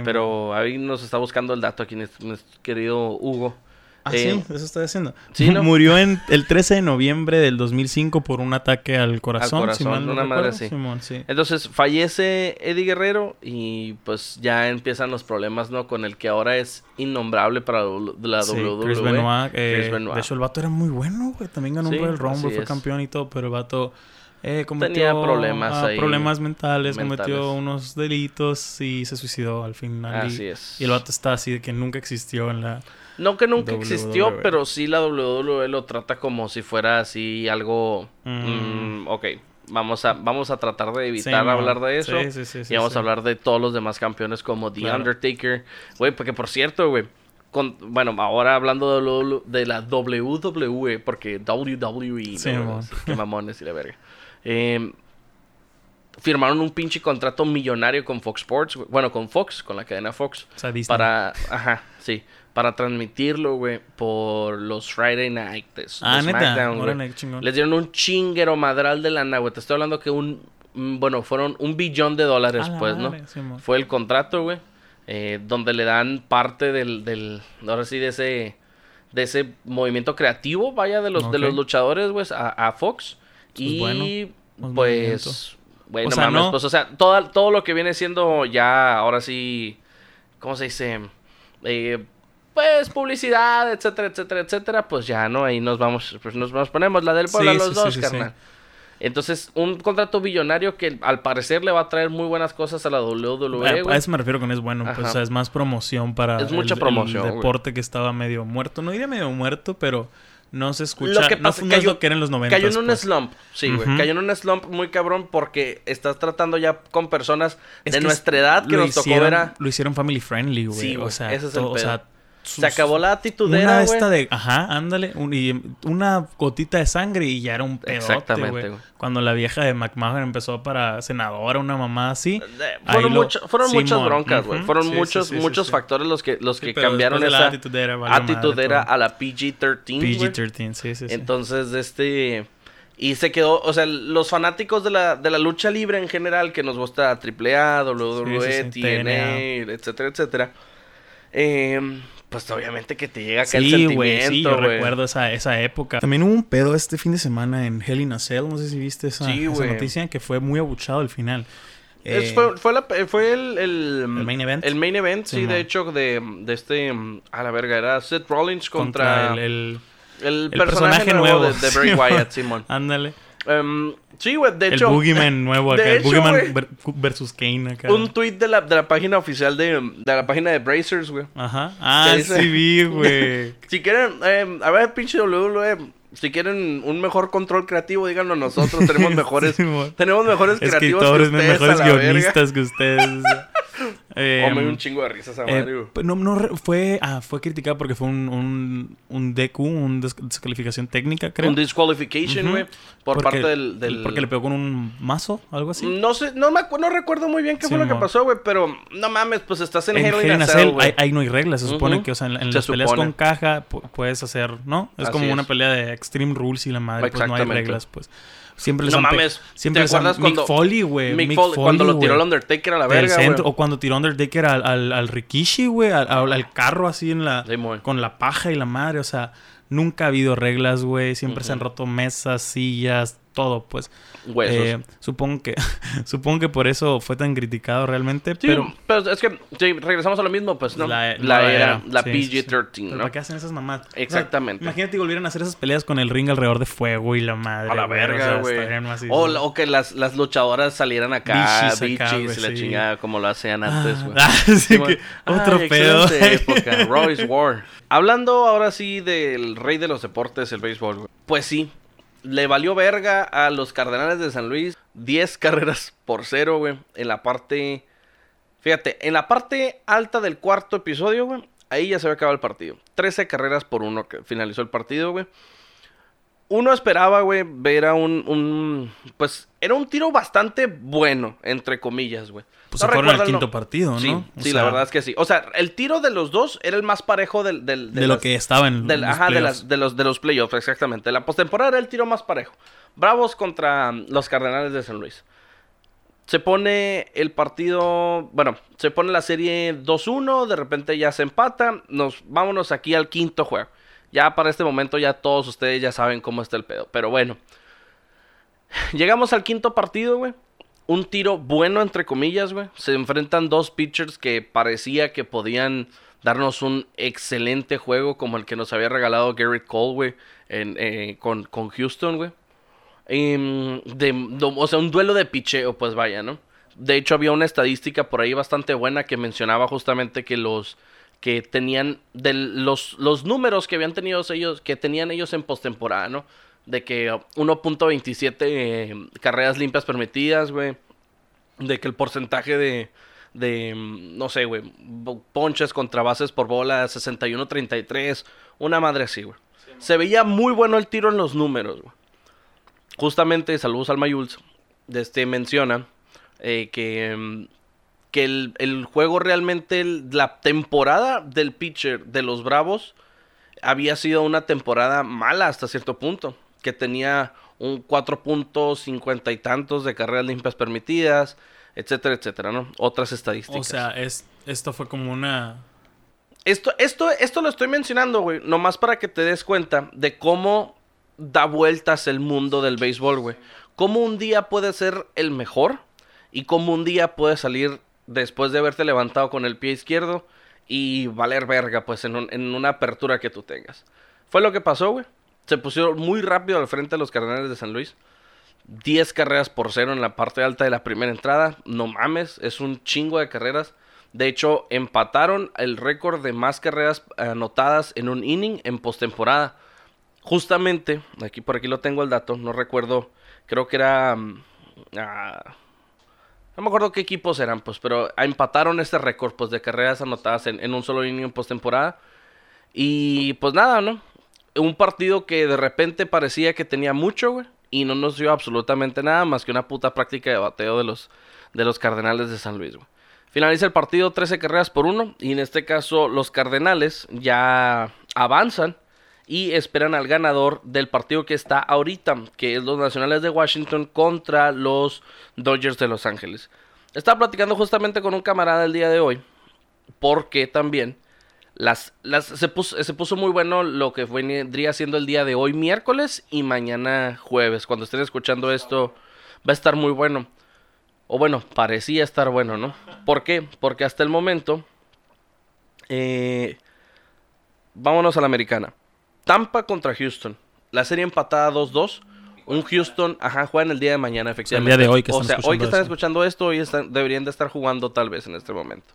Pero ahí nos está buscando el dato aquí nuestro querido Hugo. Ah, Eh, sí, eso estoy haciendo. sí, ¿no? Murió en el 13 de noviembre del 2005 por un ataque al corazón. corazón, si mal no una madre recuerdo. así. Simón, sí. Entonces fallece Eddie Guerrero y pues ya empiezan los problemas, ¿no? Con el que ahora es innombrable para la Sí, WWE. Chris Benoit, eh, Chris Benoit. De hecho, el vato era muy bueno, güey. También ganó un Royal Rumble, así fue es. campeón y todo, pero el vato eh, cometió Tenía problemas ah, ahí, problemas mentales, mentales. cometió unos delitos y se suicidó al final. Así y, es. y el vato está así de que nunca existió en la... No que nunca WWE. existió, pero sí la WWE lo trata como si fuera así algo... Mm. mm, ok, vamos a, vamos a tratar de evitar Sí, hablar de eso. Sí, sí, y vamos a hablar de todos los demás campeones como The Claro. Undertaker. Güey, porque por cierto, güey. bueno, ahora hablando de, lo- de la WWE, porque WWE, Sí, ¿no? Qué mamones y la verga. Eh, firmaron un pinche contrato millonario con Fox Sports, bueno, con Fox, con la cadena Fox. O sea. Para, ajá, sí, para transmitirlo, güey, por los Friday Night de, de Ah, neta. Órale, chingón. Les dieron un chinguero madral de lana, güey. Te estoy hablando que un, mm, bueno, fueron un billón de dólares, pues, ¿no? madre. Fue el contrato, güey, eh, donde le dan parte del, del, ahora sí, de ese, de ese movimiento creativo, vaya, de los, de los luchadores, güey, a, a Fox. Pues y, bueno, pues pues, güey, O sea, mames, no- pues, o sea, todo, todo lo que viene siendo ya, ahora sí, ¿cómo se dice? Eh, pues publicidad, etcétera, etcétera, etcétera, pues ya, ¿no? Ahí nos vamos, pues nos, nos ponemos la del pueblo Sí, a los sí, dos, sí, carnal. Entonces, un contrato billonario que al parecer le va a traer muy buenas cosas a la WWE, a, a eso me refiero con es bueno, pues, o sea, es más promoción para Es mucha el- el promoción, güey. deporte que estaba medio muerto. No diría medio muerto, pero no se escucha. Lo que no, pasa no es lo que era en los 90. Cayó en un pues. slump, sí, güey. Cayó en un slump muy cabrón porque estás tratando ya con personas Es de nuestra edad que nos tocó ver a... Lo hicieron family friendly, güey. Sí, o sea, ese es el todo- o pedo. Sea, Se acabó la Una actitudera, de güey. esta de, ajá, ándale, un- y una gotita de sangre y ya era un pedote, Exactamente, güey. Cuando la vieja de McMahon empezó para senadora, una mamá así. Eh, Fueron, lo- mucho- fueron muchas broncas, güey. ujú, Fueron sí, muchos, sí, sí, muchos sí. factores los que, los que cambiaron esa la actitudera, valió madre a la PG-13, güey. PG-13, sí, sí, sí. Entonces, este... Y se quedó, o sea, los fanáticos de la, de la lucha libre en general, que nos gusta AAA, WWE, Sí, sí, sí, TNA, etcétera, etcétera. eh, pues obviamente que te llega acá el Sí, güey, sentimiento, sí, yo güey. recuerdo esa, esa época. También hubo un pedo este fin de semana en Hell in a Cell, no sé si viste esa, Sí, esa güey. noticia, que fue muy abuchado al final. Eh, fue, fue, la- fue el, el, ¿El main event? El main event, sí, de hecho, de, de este... A la verga, era Seth Rollins contra, contra el, el- el, el personaje, personaje nuevo, nuevo. de, de Bray. Wyatt, Simón. Ándale. Em, sí, güey, de El hecho... Boogeyman nuevo de acá. El hecho, Boogeyman güey. ver- versus Kane acá. Un tweet de la, de la página oficial de, de la página de Brazers, güey. Ajá. Ah, sí vi, güey. Si quieren, em, a ver, pinche WWE, Si quieren un mejor control creativo, díganlo nosotros. Tenemos mejores, tenemos mejores creativos que ustedes. mejores guionistas que ustedes. Eh, oh, me dio un chingo de risas a eh, no, no, fue, ah, fue criticado porque fue un, un, un DQ, una descalificación técnica, creo. Un disqualification, güey. Por parte del, del, Porque le pegó con un mazo, algo así. No sé, no, me no recuerdo muy bien qué fue lo que pasó, güey. Pero no mames, pues estás en, en Hell in ahí, no hay reglas. Se supone que, o sea, en, las peleas con caja puedes hacer, ¿no? Es como una pelea de Extreme Rules y la madre, pues no hay reglas, pues. Siempre les No mames. Siempre ¿Te acuerdas cuando... Mick Foley, güey. Mick, Foley, cuando lo tiró el Undertaker a la verga, güey. O cuando tiró Undertaker al, al, al Rikishi, güey. Al, al, carro así en la... con la paja y la madre. O sea, nunca ha habido reglas, güey. Siempre se han roto mesas, sillas, todo, pues. Eh, supongo que supongo que por eso fue tan criticado realmente, pero... pero es que regresamos a lo mismo, pues, ¿no? La, era, la PG-13, ¿no? ¿Para qué hacen esas mamás? Exactamente. imagínate que volvieran a hacer esas peleas con el ring alrededor de fuego y la madre. A la verga, güey. O, o, que las, las luchadoras salieran acá, bichis, y la chingada, como lo hacían antes, güey. Ah, sí, que otro pedo. época, Royce War. Hablando ahora sí del rey de los deportes, el béisbol, güey. Pues sí, le valió verga a los Cardenales de San Luis. 10 carreras por cero, güey. En la parte. Fíjate, en la parte alta del cuarto episodio, güey. Ahí ya se había acabado el partido. 13 carreras por uno que finalizó el partido, güey uno esperaba, güey, ver a un, Pues era un tiro bastante bueno, entre comillas, güey. Pues se fueron al quinto partido, ¿no? Sí, sí la verdad es que sí. O sea, el tiro de los dos era el más parejo del, del de, lo que estaba en los Ajá, de, las, de, los, de los playoffs, exactamente. La postemporada era el tiro más parejo. Bravos contra los Cardenales de San Luis. Se pone el partido, bueno, se pone la serie 2-1, de repente ya se empata, nos vámonos aquí al quinto juego. Ya para este momento ya todos ustedes ya saben cómo está el pedo. Pero bueno. Llegamos al quinto partido, güey. Un tiro bueno, entre comillas, güey. Se enfrentan dos pitchers que parecía que podían darnos un excelente juego como el que nos había regalado Garrett Cole, güey, eh, con, con, Houston, güey. Em, o sea, un duelo de picheo, pues vaya, ¿no? De hecho, había una estadística por ahí bastante buena que mencionaba justamente que los que tenían de los, los números que habían tenido ellos, que tenían ellos en postemporada, ¿no? De que 1.27 eh, carreras limpias permitidas, güey. De que el porcentaje de, de no sé, güey, ponches contra bases por bola 61-33, una madre así, güey. Se veía muy bueno el tiro en los números, güey. Justamente, saludos al Mayuls, de este menciona eh, que mm, que el, juego realmente, la temporada del pitcher de los Bravos había sido una temporada mala hasta cierto punto, que tenía un 4.50 y tantos de carreras limpias permitidas, etcétera, etcétera, ¿no? Otras estadísticas. O sea, es, esto fue como una... Esto, esto, esto lo estoy mencionando, güey, nomás para que te des cuenta de cómo da vueltas el mundo del béisbol, güey. Cómo un día puede ser el mejor y cómo un día puede salir después de haberte levantado con el pie izquierdo y valer verga, pues, en, una apertura que tú tengas. Fue lo que pasó, güey. Se pusieron muy rápido al frente de los Cardenales de San Luis. 10 carreras por cero en la parte alta de la primera entrada. No mames, es un chingo de carreras. De hecho, empataron el récord de más carreras anotadas en un inning en postemporada. Justamente, aquí por aquí lo tengo el dato, no recuerdo, creo que era... Mm, ah, no me acuerdo qué equipos eran, pues, pero empataron este récord, pues, de carreras anotadas en, un solo inning en postemporada. Y pues nada, ¿no? Un partido que de repente parecía que tenía mucho, güey. Y no nos dio absolutamente nada más que una puta práctica de bateo de los, de los Cardenales de San Luis, güey. Finaliza el partido 13 carreras por uno. Y en este caso, los Cardenales ya avanzan y esperan al ganador del partido que está ahorita, que es los Nacionales de Washington contra los Dodgers de Los Ángeles. Estaba platicando justamente con un camarada el día de hoy, porque también las, las, se, puso, muy bueno lo que vendría siendo el día de hoy miércoles y mañana jueves. Cuando estén escuchando esto, va a estar muy bueno. O bueno, parecía estar bueno, ¿no? ¿Por qué? Porque hasta el momento... Eh, vámonos a la americana. Tampa contra Houston. La serie empatada 2-2. Un Houston, ajá, juegan el día de mañana, efectivamente. El día de hoy que están O sea, hoy que están escuchando esto, hoy deberían de estar jugando tal vez en este momento.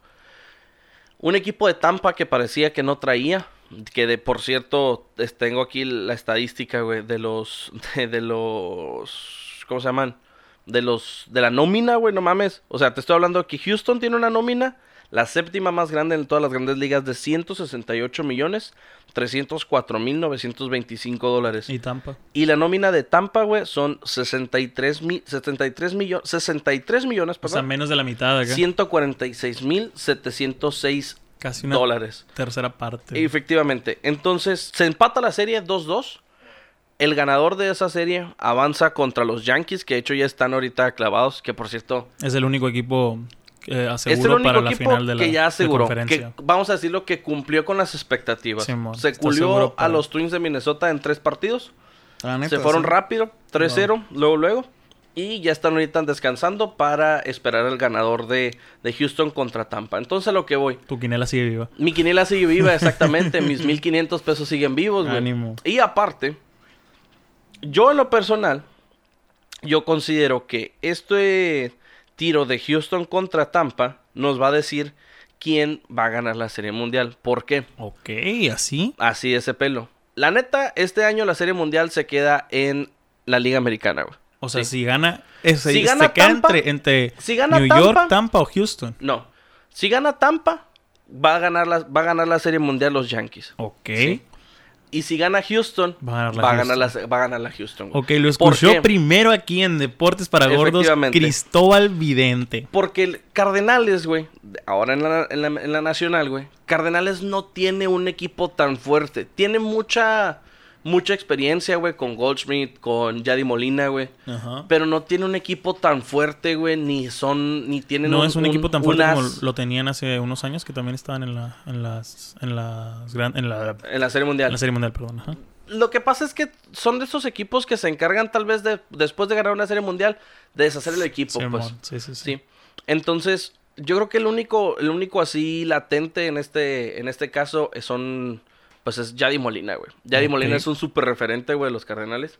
Un equipo de Tampa que parecía que no traía Que de, por cierto, tengo aquí la estadística, güey, de los, de, de los, ¿cómo se llaman? De los, de la nómina, güey, no mames. O sea, te estoy hablando que Houston tiene una nómina, la séptima más grande en todas las grandes ligas de 168 millones, 304 mil 925 dólares. Y Tampa. Y la nómina de Tampa, güey, son 63 mil, 73 millones, 63 millones, O sea, perdón. menos de la mitad acá. 146 mil 706 Casi una dólares. tercera parte. Efectivamente. Entonces, se empata la serie 2-2. El ganador de esa serie avanza contra los Yankees, que de hecho ya están ahorita clavados, que por cierto, Es el único equipo que es el único para la equipo final de la que ya aseguró, que vamos a decirlo que cumplió con las expectativas. Se culió a los Twins de Minnesota en tres partidos. Neta, se fueron sí. rápido, 3-0, luego, luego. Y ya están ahorita descansando para esperar al ganador de, de Houston contra Tampa. Entonces lo que voy. Tu quinela sigue viva. Mi quiniela sigue viva, exactamente. Mis 1500 pesos siguen vivos, güey. Y aparte, yo en lo personal, yo considero que este tiro de Houston contra Tampa nos va a decir quién va a ganar la Serie Mundial. ¿Por qué? Ok, así. Así ese pelo. La neta, este año la Serie Mundial se queda en la Liga Americana, güey. O sea, Sí. si gana. eh, se, Si se gana queda Tampa- entre, entre si gana New Tampa- York, Tampa o Houston. No. Si gana Tampa, va a ganar la, va a ganar la Serie Mundial los Yankees. Ok. Sí. Y si gana Houston, Va a ganar la va a ganar Houston. la, va a ganar la Houston. güey. Ok, lo ¿Por escuchó primero aquí en Deportes para Gordos. Cristóbal Vidente. Porque el Cardenales, güey, ahora en la, en la- en la Nacional, güey, Cardenales no tiene un equipo tan fuerte. Tiene mucha, mucha experiencia, güey, con Goldschmidt, con Yadi Molina, güey. Ajá. Pero no tiene un equipo tan fuerte, güey, ni son, ni tienen No es un, equipo tan fuerte como lo tenían hace unos años que también estaban en la en las en las gran- en la, en la Serie en Mundial. la serie mundial, perdón. Ajá. Lo que pasa es que son de esos equipos que se encargan tal vez de, después de ganar una Serie Mundial, de deshacer el equipo, pues. sí, sí, sí. Sí. Entonces, yo creo que el único, el único así latente en este, en este caso eh, son, pues es Yadi Molina, güey. Yadi. Molina es un súper referente, güey, de los Cardenales.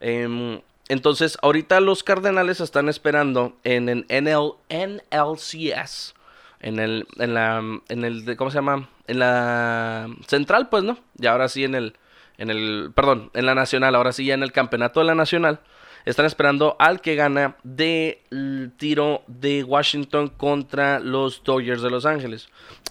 Em, entonces, ahorita los Cardenales están esperando en el NL, NLCS. En el, en la, en el, ¿cómo se llama? En la central, pues, ¿no? Y ahora sí en el, en el, perdón, en la nacional, ahora sí ya en el campeonato de la nacional. Están esperando al que gana del tiro de Washington contra los Dodgers de Los Ángeles.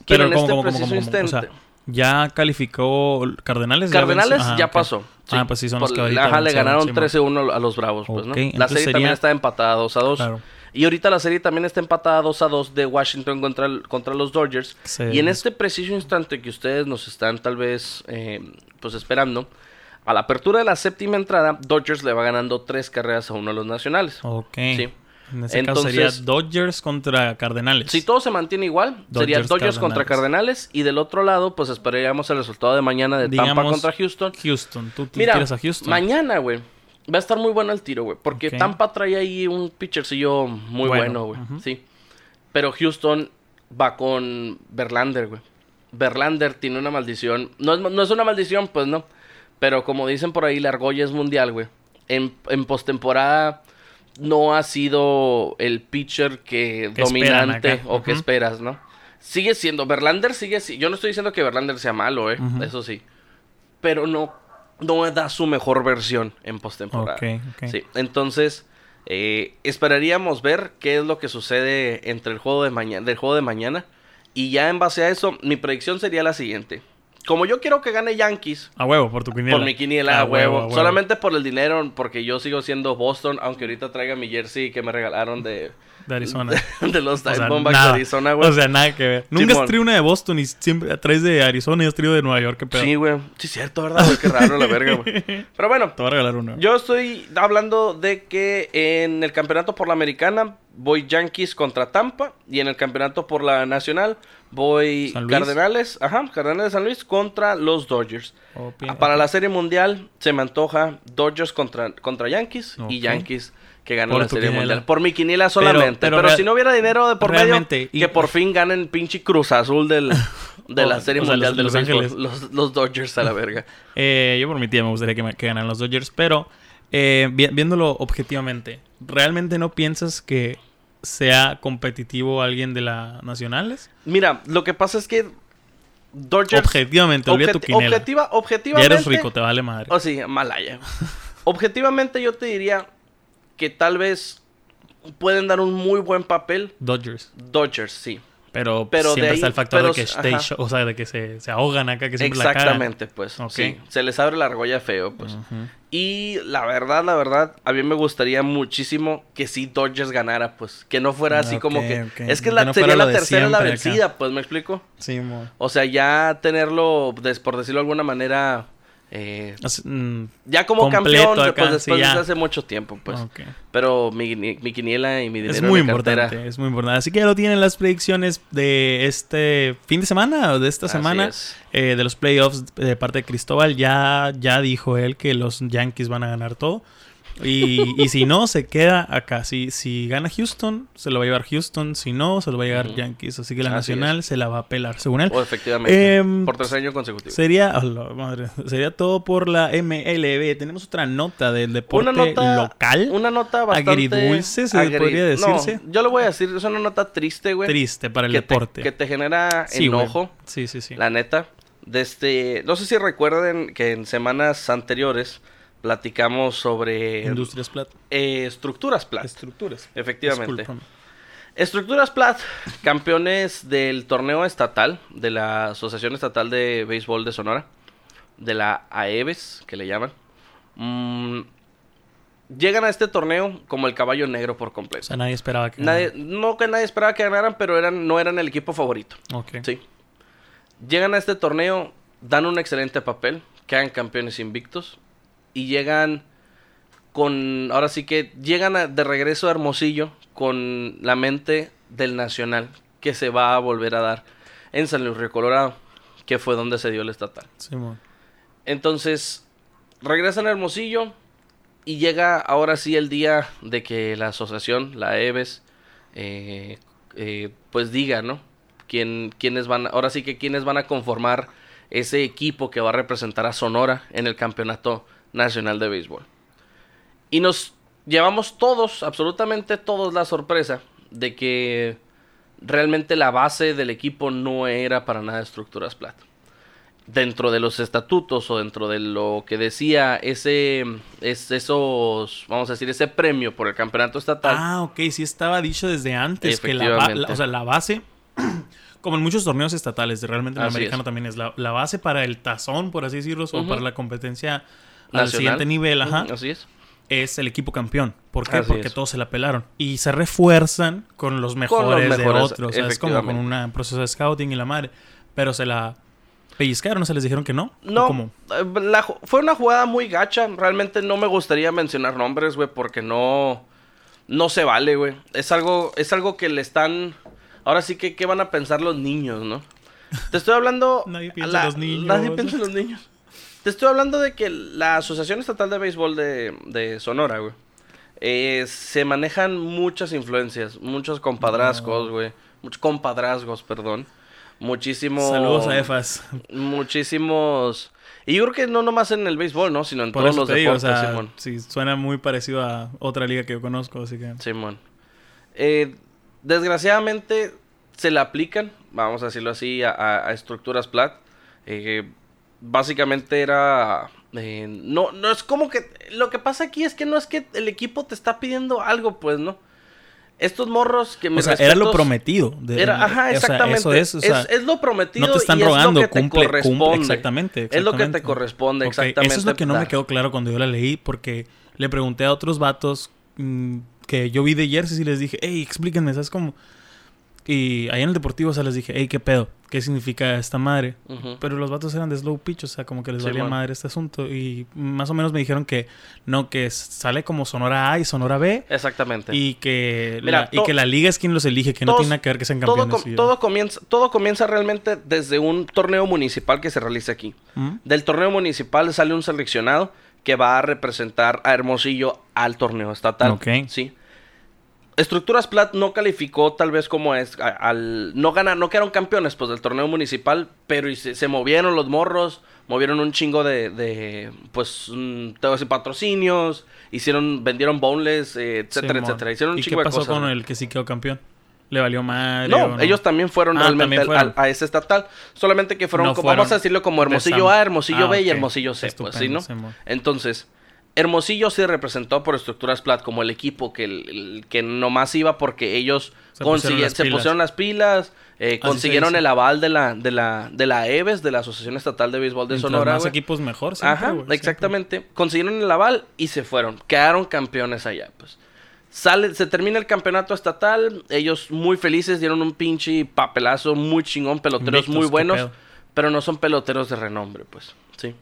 Pero en ¿cómo, este preciso cómo? O instante- sea, ya calificó Cardenales. ¿Ya Cardenales venció? ya ok. pasó. Ah, pues sí, son los que Ajá, le ganaron Simón. 13-1 a los Bravos, pues, ¿no? Ok, La entonces serie también sería- está empatada 2 a 2. Claro. Y ahorita la serie también está empatada 2 a 2 de Washington contra, el- contra los Dodgers. Sí. Y en este preciso instante que ustedes nos están tal vez eh, pues esperando, a la apertura de la séptima entrada, Dodgers le va ganando tres carreras a uno de los nacionales. Ok. Sí. En ese caso sería Entonces- Dodgers contra Cardenales. Si todo se mantiene igual, sería Dodgers, Dodgers contra Cardenales. Y del otro lado, pues esperaríamos el resultado de mañana de Tampa contra Houston. Houston. ¿Tú te Mira, quieres a Houston? mañana, güey, va a estar muy bueno el tiro, güey. Porque. Tampa trae ahí un pitchercillo muy Bueno, bueno, güey. Sí. Pero Houston va con Verlander, güey. Verlander tiene una maldición. No es, no es una maldición, pues no. Pero como dicen por ahí, la argolla es mundial, güey. En, en postemporada no ha sido el pitcher que, dominante o que esperas, ¿no? Sigue siendo, Verlander sigue si- Yo no estoy diciendo que Verlander sea malo, eh. Eso sí. Pero no, no da su mejor versión en postemporada. Ok, ok. Sí, entonces eh, esperaríamos ver qué es lo que sucede entre el juego de mañana, del juego de mañana. Y ya en base a eso, mi predicción sería la siguiente. Como yo quiero que gane Yankees, A huevo, por tu quiniela. por mi quiniela, A a huevo. a huevo. Solamente por el dinero, porque yo sigo siendo Boston, aunque ahorita traiga mi jersey que me regalaron de, De Arizona. de los O sea, Diamondbacks nada. de Arizona, güey. O sea, nada que ver. Nunca has Simón. traído una de Boston y siempre traes de Arizona y has traído de Nueva York. ¿Qué pedo? sí, güey. Sí, cierto, ¿verdad? güey? Qué raro la verga, güey. Pero bueno, Te voy a regalar una. Yo estoy hablando de que en el campeonato por la americana voy Yankees contra Tampa y en el campeonato por la nacional voy. Cardenales, ajá, Cardenales de San Luis contra los Dodgers. Oh, Ah, Para la serie mundial se me antoja Dodgers contra, contra Yankees y Yankees que Por la serie quiniela. mundial. Por mi quiniela solamente. Pero, pero si no hubiera dinero de por medio, y- que por fin ganen pinche Cruz Azul del, de la serie o sea, mundial los- del Los. Ángeles. Los, los Dodgers a la verga. Eh, yo por mi tía me gustaría que, que ganaran los Dodgers, pero eh, vi- viéndolo objetivamente, ¿realmente no piensas que sea competitivo alguien de la Nacionales? Mira, lo que pasa es que Dodgers. Objetivamente, olvida tu Ya objetivamente. eres rico, te vale madre. O sí, Malaya. Objetivamente yo te diría que tal vez pueden dar un muy buen papel Dodgers. Dodgers, sí. Pero, Pero de siempre ahí- está el factor pero de que s- stay ajá. show- o sea, de que se, se ahogan acá, que siempre la cagan. Exactamente, pues. Sí, se les abre la argolla feo, pues. Y la verdad, la verdad, a mí me gustaría muchísimo que sí Dodgers ganara, pues. Que no fuera así como que... Es que Que la, no sería la tercera la acá. vencida, pues, ¿me explico? Sí, mo. O sea, ya tenerlo, des- por decirlo de alguna manera... eh, mm, ya como campeón, acá, pues después sí, desde hace mucho tiempo, pues. Pero mi, mi quiniela y mi dinero Es en muy cartera, importante, es muy importante. Así que ya lo tienen las predicciones de este fin de semana o de esta así semana es. eh, de los playoffs de parte de Cristóbal. Ya, ya dijo él que los Yankees van a ganar todo. Y, y si no, se queda acá. Si, si gana Houston, se lo va a llevar Houston. Si no, se lo va a llevar. Yankees. Así que la Así nacional se la va a pelar, según él. O efectivamente. Em, por tercer año consecutivo. Sería, madre, sería todo por la MLB. Tenemos otra nota del deporte Una nota local. Una nota bastante... agridulce, se podría decirse. No, yo lo voy a decir, es una nota triste, güey. Triste para el que te- deporte. que te genera Sí, güey. enojo, Sí, sí, sí. la neta. Desde, no sé si recuerden que en semanas anteriores platicamos sobre Industrias Plat. eh, estructuras Plat. Estructuras. Efectivamente. Discúlpame. Estructuras Plat, campeones del torneo estatal de la Asociación Estatal de Béisbol de Sonora, de la AEBES, que le llaman. Mm, llegan a este torneo como el caballo negro por O completo. sea, nadie esperaba que. Nadie, no que nadie esperaba que ganaran, pero eran, no eran el equipo favorito. Ok. Sí. Llegan a este torneo, dan un excelente papel, quedan campeones invictos y llegan con, ahora sí que llegan a- de regreso a Hermosillo con la mente del Nacional que se va a volver a dar en San Luis Río Colorado, que fue donde se dio el estatal. Entonces, regresan a Hermosillo y llega ahora sí el día de que la asociación, la EVES, eh, eh, pues diga, ¿no? Quién, quiénes van, ahora sí que quiénes van a conformar ese equipo que va a representar a Sonora en el Campeonato Nacional de Béisbol. Y nos llevamos todos, absolutamente todos, la sorpresa de que realmente la base del equipo no era para nada estructuras plata dentro de los estatutos o dentro de lo que decía ese es, esos vamos a decir ese premio por el campeonato estatal Ah, ok, sí estaba dicho desde antes que la, la- o sea, la base, como en muchos torneos estatales, realmente en el Así americano es. también es la, la base para el tazón, por así decirlo, o para la competencia al Nacional. siguiente nivel, ajá, así es es el equipo campeón. ¿Por qué? Así Porque es. todos se la pelaron. Y se refuerzan con los mejores, de mejores, otros. O sea, es como con un proceso de scouting y la madre. Pero se la pellizcaron, ¿no se les dijeron que no? ¿O no cómo? eh, la fue una jugada muy gacha realmente no me gustaría mencionar nombres güey porque no no se vale güey es algo es algo que le están ahora sí que qué van a pensar los niños no te estoy hablando Nadie piensa en los niños. nadie piensa en los niños te estoy hablando de que la Asociación Estatal de Béisbol de, de Sonora, güey, eh, se manejan muchas influencias, muchos compadrazgos, güey, muchos compadrazgos, perdón, muchísimos... Saludos a EFAS. Muchísimos... Y yo creo que no nomás en el béisbol, ¿no? Sino en Por todos los te digo, o deportes, sea, Simón. sí, suena muy parecido a otra liga que yo conozco, así que... Simón. Eh, desgraciadamente se le aplican, vamos a decirlo así, a, a- a estructuras plat. Eh, básicamente era... eh, no, no es como que... Lo que pasa aquí es que no es que el equipo te está pidiendo algo, pues, ¿no? Estos morros que me O sea, era lo prometido. de- Era, ajá, o sea, exactamente. eso es, o sea, es, es lo prometido no te están y es lo rogando, que te cumple, corresponde. cumple, exactamente, Es lo que te exactamente. corresponde, Ok, exactamente. Eso es lo que no me quedó claro cuando yo la leí, porque le pregunté a otros vatos mm, que yo vi de jerseys y les dije, hey, explíquenme, ¿sabes cómo? Y ahí en el deportivo, o sea, les dije, hey, ¿qué pedo? ¿Qué significa esta madre? Pero los vatos eran de slow pitch, o sea, como que les Sí, valía man. madre este asunto. Y más o menos me dijeron que no, que sale como Sonora A y Sonora B. Exactamente. Y que, Mira, la, y que la liga es quien los elige, que no tiene nada que ver que sean todo, campeones. com- y todo comienza, todo comienza realmente desde un torneo municipal que se realiza aquí. ¿Mm? Del torneo municipal sale un seleccionado que va a representar a Hermosillo al torneo estatal. Ok. Sí. Estructuras Plat no calificó tal vez como es a- al no ganar, no quedaron campeones pues del torneo municipal, pero y se, se movieron los morros, movieron un chingo de, de pues mm, te voy a decir, patrocinios, hicieron vendieron boneless, eh, etcétera, etcétera, hicieron un ¿Y chingo qué de pasó cosas. con el que sí quedó campeón? le valió mal. No, ellos también fueron Ah, realmente también fueron. a ese estatal. Solamente que fueron, No como- fueron vamos a decirlo como Hermosillo A, Hermosillo Ah, B y. Hermosillo C, pues, ¿sí, no? Entonces, Hermosillo se representó por Estructuras Plat como el equipo que, el- que nomás iba porque ellos Se pusieron las se pilas. pusieron las pilas, eh, consiguieron el aval de la, de la, de la EVES, de la Asociación Estatal de Béisbol de Mientras Sonora. más equipos mejor, siempre, Ajá, siempre. exactamente. Consiguieron el aval y se fueron. Quedaron campeones allá, pues. Sale, se termina el campeonato estatal. Ellos muy felices, dieron un pinche papelazo muy chingón, peloteros muy buenos, pero no son peloteros de renombre, pues. Sí.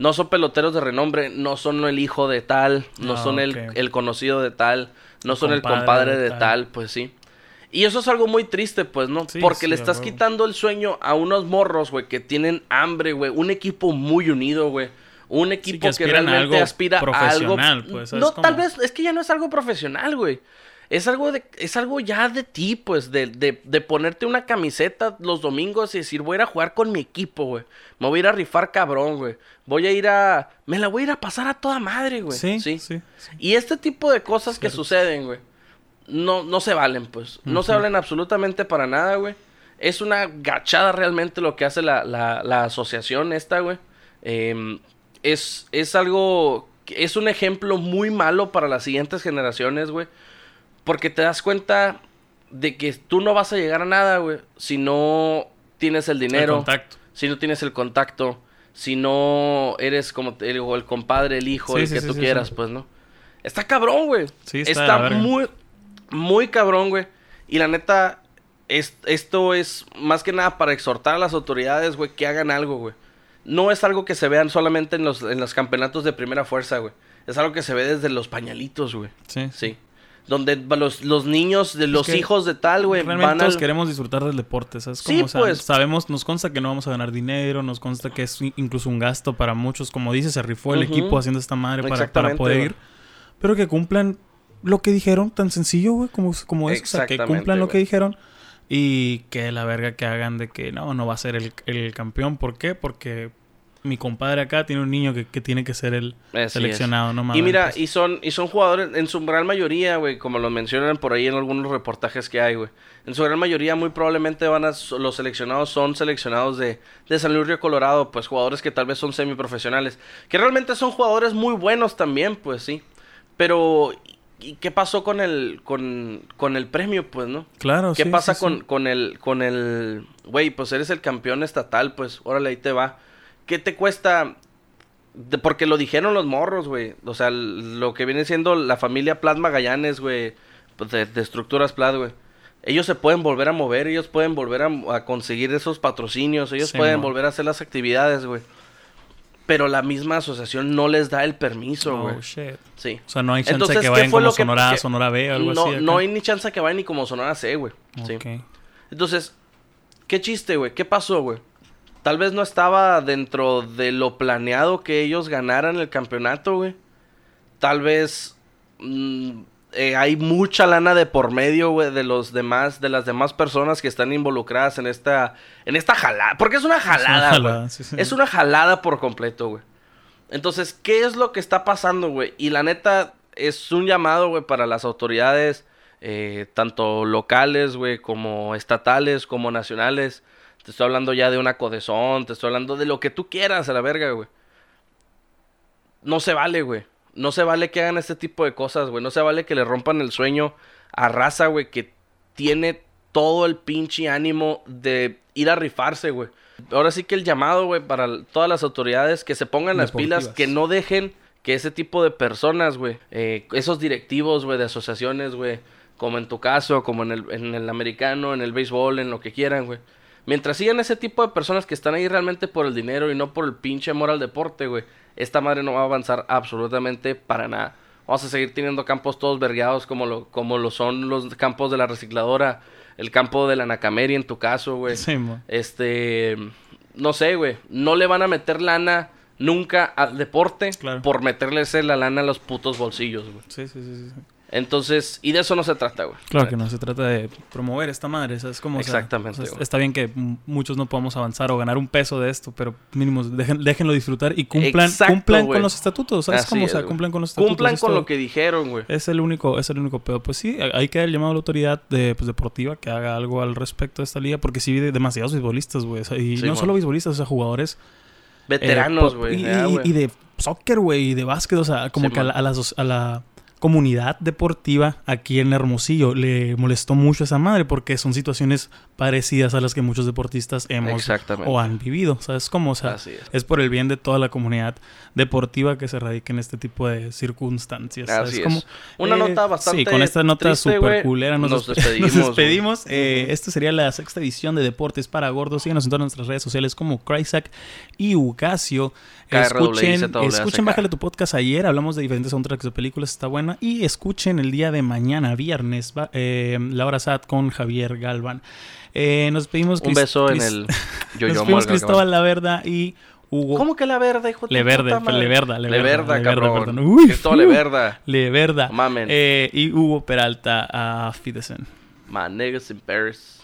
No son peloteros de renombre, no son el hijo de tal, no son el, el conocido de tal, no son el compadre de de tal. tal, pues sí. Y eso es algo muy triste, pues, ¿no? Sí, Porque sí, le estás quitando el sueño a unos morros, güey, que tienen hambre, güey. Un equipo muy unido, güey. Un equipo que, realmente aspira a algo. pues, ¿sabes no, tal vez, es que ya no es algo profesional, güey. Es algo, de, es algo ya de ti, pues, de, de, de ponerte una camiseta los domingos y decir, voy a ir a jugar con mi equipo, güey. Me voy a ir a rifar cabrón, güey. Voy a ir a... Me la voy a ir a pasar a toda madre, güey. Sí, sí. sí, sí. Y este tipo de cosas que suceden, güey, no, no se valen, pues. No se valen absolutamente para nada, güey. Es una gachada realmente lo que hace la, la, la asociación esta, güey. Em, es, es algo... Es un ejemplo muy malo para las siguientes generaciones, güey. Porque te das cuenta de que tú no vas a llegar a nada, güey, si no tienes el El dinero contacto. si no tienes el contacto, si no eres como te digo, el compadre, el hijo, Sí, el sí, que sí, tú quieras, pues, ¿no? Está cabrón, güey. Sí, está está muy, muy cabrón, güey. Y la neta, es- esto es más que nada para exhortar a las autoridades, güey, que hagan algo, güey. No es algo que se vean solamente en los, en los campeonatos de primera fuerza, güey. Es algo que se ve desde los pañalitos, güey. Sí. Sí. Donde los, los niños de los que hijos de tal, güey, Realmente van todos al... queremos disfrutar del deporte, ¿sabes? Sí, o sea, pues. Sabemos, nos consta que no vamos a ganar dinero, nos consta que es incluso un gasto para muchos. Como dice, se rifó el equipo haciendo esta madre para, para poder ir. Pero que cumplan lo que dijeron, tan sencillo, güey, como, como es. O sea, que cumplan lo que dijeron. Y que la verga que hagan de que no, no va a ser el, el campeón. ¿Por qué? Porque mi compadre acá tiene un niño que, que tiene que ser el Así seleccionado, no mames. Y mira, y son, y son jugadores, en su gran mayoría, güey, como lo mencionan por ahí en algunos reportajes que hay, güey. En su gran mayoría, muy probablemente van a, los seleccionados son seleccionados de, de San Luis Río Colorado, pues jugadores que tal vez son semiprofesionales. Que realmente son jugadores muy buenos también, pues sí. Pero, ¿y qué pasó con el, con, con el premio, pues, no? Claro, ¿Qué sí, pasa sí, con, sí. con el, con el, güey, pues eres el campeón estatal, pues, órale, ahí te va. ¿Qué te cuesta? De- porque lo dijeron los morros, güey. O sea, lo que viene siendo la familia Plat Magallanes, güey, pues, de, de estructuras Plat, güey. Ellos se pueden volver a mover, ellos pueden volver a, a conseguir esos patrocinios, ellos Sí, pueden volver a hacer las actividades, güey. Pero la misma asociación no les da el permiso, güey. Oh, shit. Sí. O sea, no hay chance Entonces, que ¿qué vayan como Sonora A, Sonora B o algo no, así. acá. no hay ni chance que vayan ni como Sonora C, güey. Sí. Entonces, ¿qué chiste, güey? ¿Qué pasó, güey? Tal vez no estaba dentro de lo planeado que ellos ganaran el campeonato, güey. Tal vez mm, eh, hay mucha lana de por medio, güey, de los demás, de las demás personas que están involucradas en esta, en esta jalada. Porque es una jalada, güey. jalada, sí, sí. Es una jalada por completo, güey. Entonces, ¿qué es lo que está pasando, güey? Y la neta, es un llamado, güey, para las autoridades, eh, tanto locales, güey, como estatales, como nacionales. Te estoy hablando ya de una codezón, te estoy hablando de lo que tú quieras, a la verga, güey. No se vale, güey. No se vale que hagan este tipo de cosas, güey. No se vale que le rompan el sueño a raza, güey, que tiene todo el pinche ánimo de ir a rifarse, güey. Ahora sí que el llamado, güey, para todas las autoridades que se pongan las pilas, que no dejen que ese tipo de personas, güey, eh, esos directivos, güey, de asociaciones, güey, como en tu caso, como en el, en el americano, en el béisbol, en lo que quieran, güey. Mientras sigan ese tipo de personas que están ahí realmente por el dinero y no por el pinche amor al deporte, güey, esta madre no va a avanzar absolutamente para nada. Vamos a seguir teniendo campos todos vergueados como lo, como lo son los campos de la recicladora, el campo de la Nacameri en tu caso, güey. Sí. Este, no sé, güey, no le van a meter lana nunca al deporte Claro. por meterles la lana a los putos bolsillos, güey. Sí, sí, sí, sí. Entonces, y de eso no se trata, güey. Claro que no, se trata de promover esta madre. o sea, es como, o sea, Exactamente, o sea, está bien que muchos no podamos avanzar o ganar un peso de esto, pero mínimo dejen, déjenlo disfrutar y cumplan, Exacto, cumplan güey. con los estatutos. ¿Sabes Así cómo? O es, sea, güey. cumplan con los estatutos. Cumplan con lo que dijeron, güey. Es el único, es el único pedo. Pues sí, hay que el llamado a la autoridad de, pues, deportiva que haga algo al respecto de esta liga, porque sí hay demasiados beisbolistas, güey. o sea, y Sí, no solo beisbolistas, o sea, jugadores. eh, Veteranos, güey. y, de soccer, güey, y de básquet, o sea, como Sí, que a la, a la a la comunidad deportiva aquí en Hermosillo le molestó mucho esa madre porque son situaciones parecidas a las que muchos deportistas hemos o han vivido. ¿Sabes cómo? O sea, es. es por el bien de toda la comunidad deportiva que se radique en este tipo de circunstancias. ¿sabes Así es. Una Eh, nota bastante Sí, con esta nota güey, culera nos, nos despe- despedimos, nos despedimos. Eh. Esta sería la sexta edición de Deportes para Gordos. Síganos en todas nuestras redes sociales como Crysac y Ucasio. Escuchen, escuchen Bájale tu podcast ayer. Hablamos de diferentes soundtracks de películas. Está buena. Y escuchen el día de mañana, viernes, va- eh, La Hora Sat con Javier Galvan. Eh, nos despedimos. Un beso en el Nos yo-yo despedimos Morgan, Cristóbal Laverda y Hugo. ¿Cómo que la verde, hijo de Le Verde? Leverda, Leverda, Leverda, Leverda, cabrón. Uy, Cristóbal uh. Leverda. Leverda. Mamen. Eh, y Hugo Peralta a Fidesen. My niggas in Paris.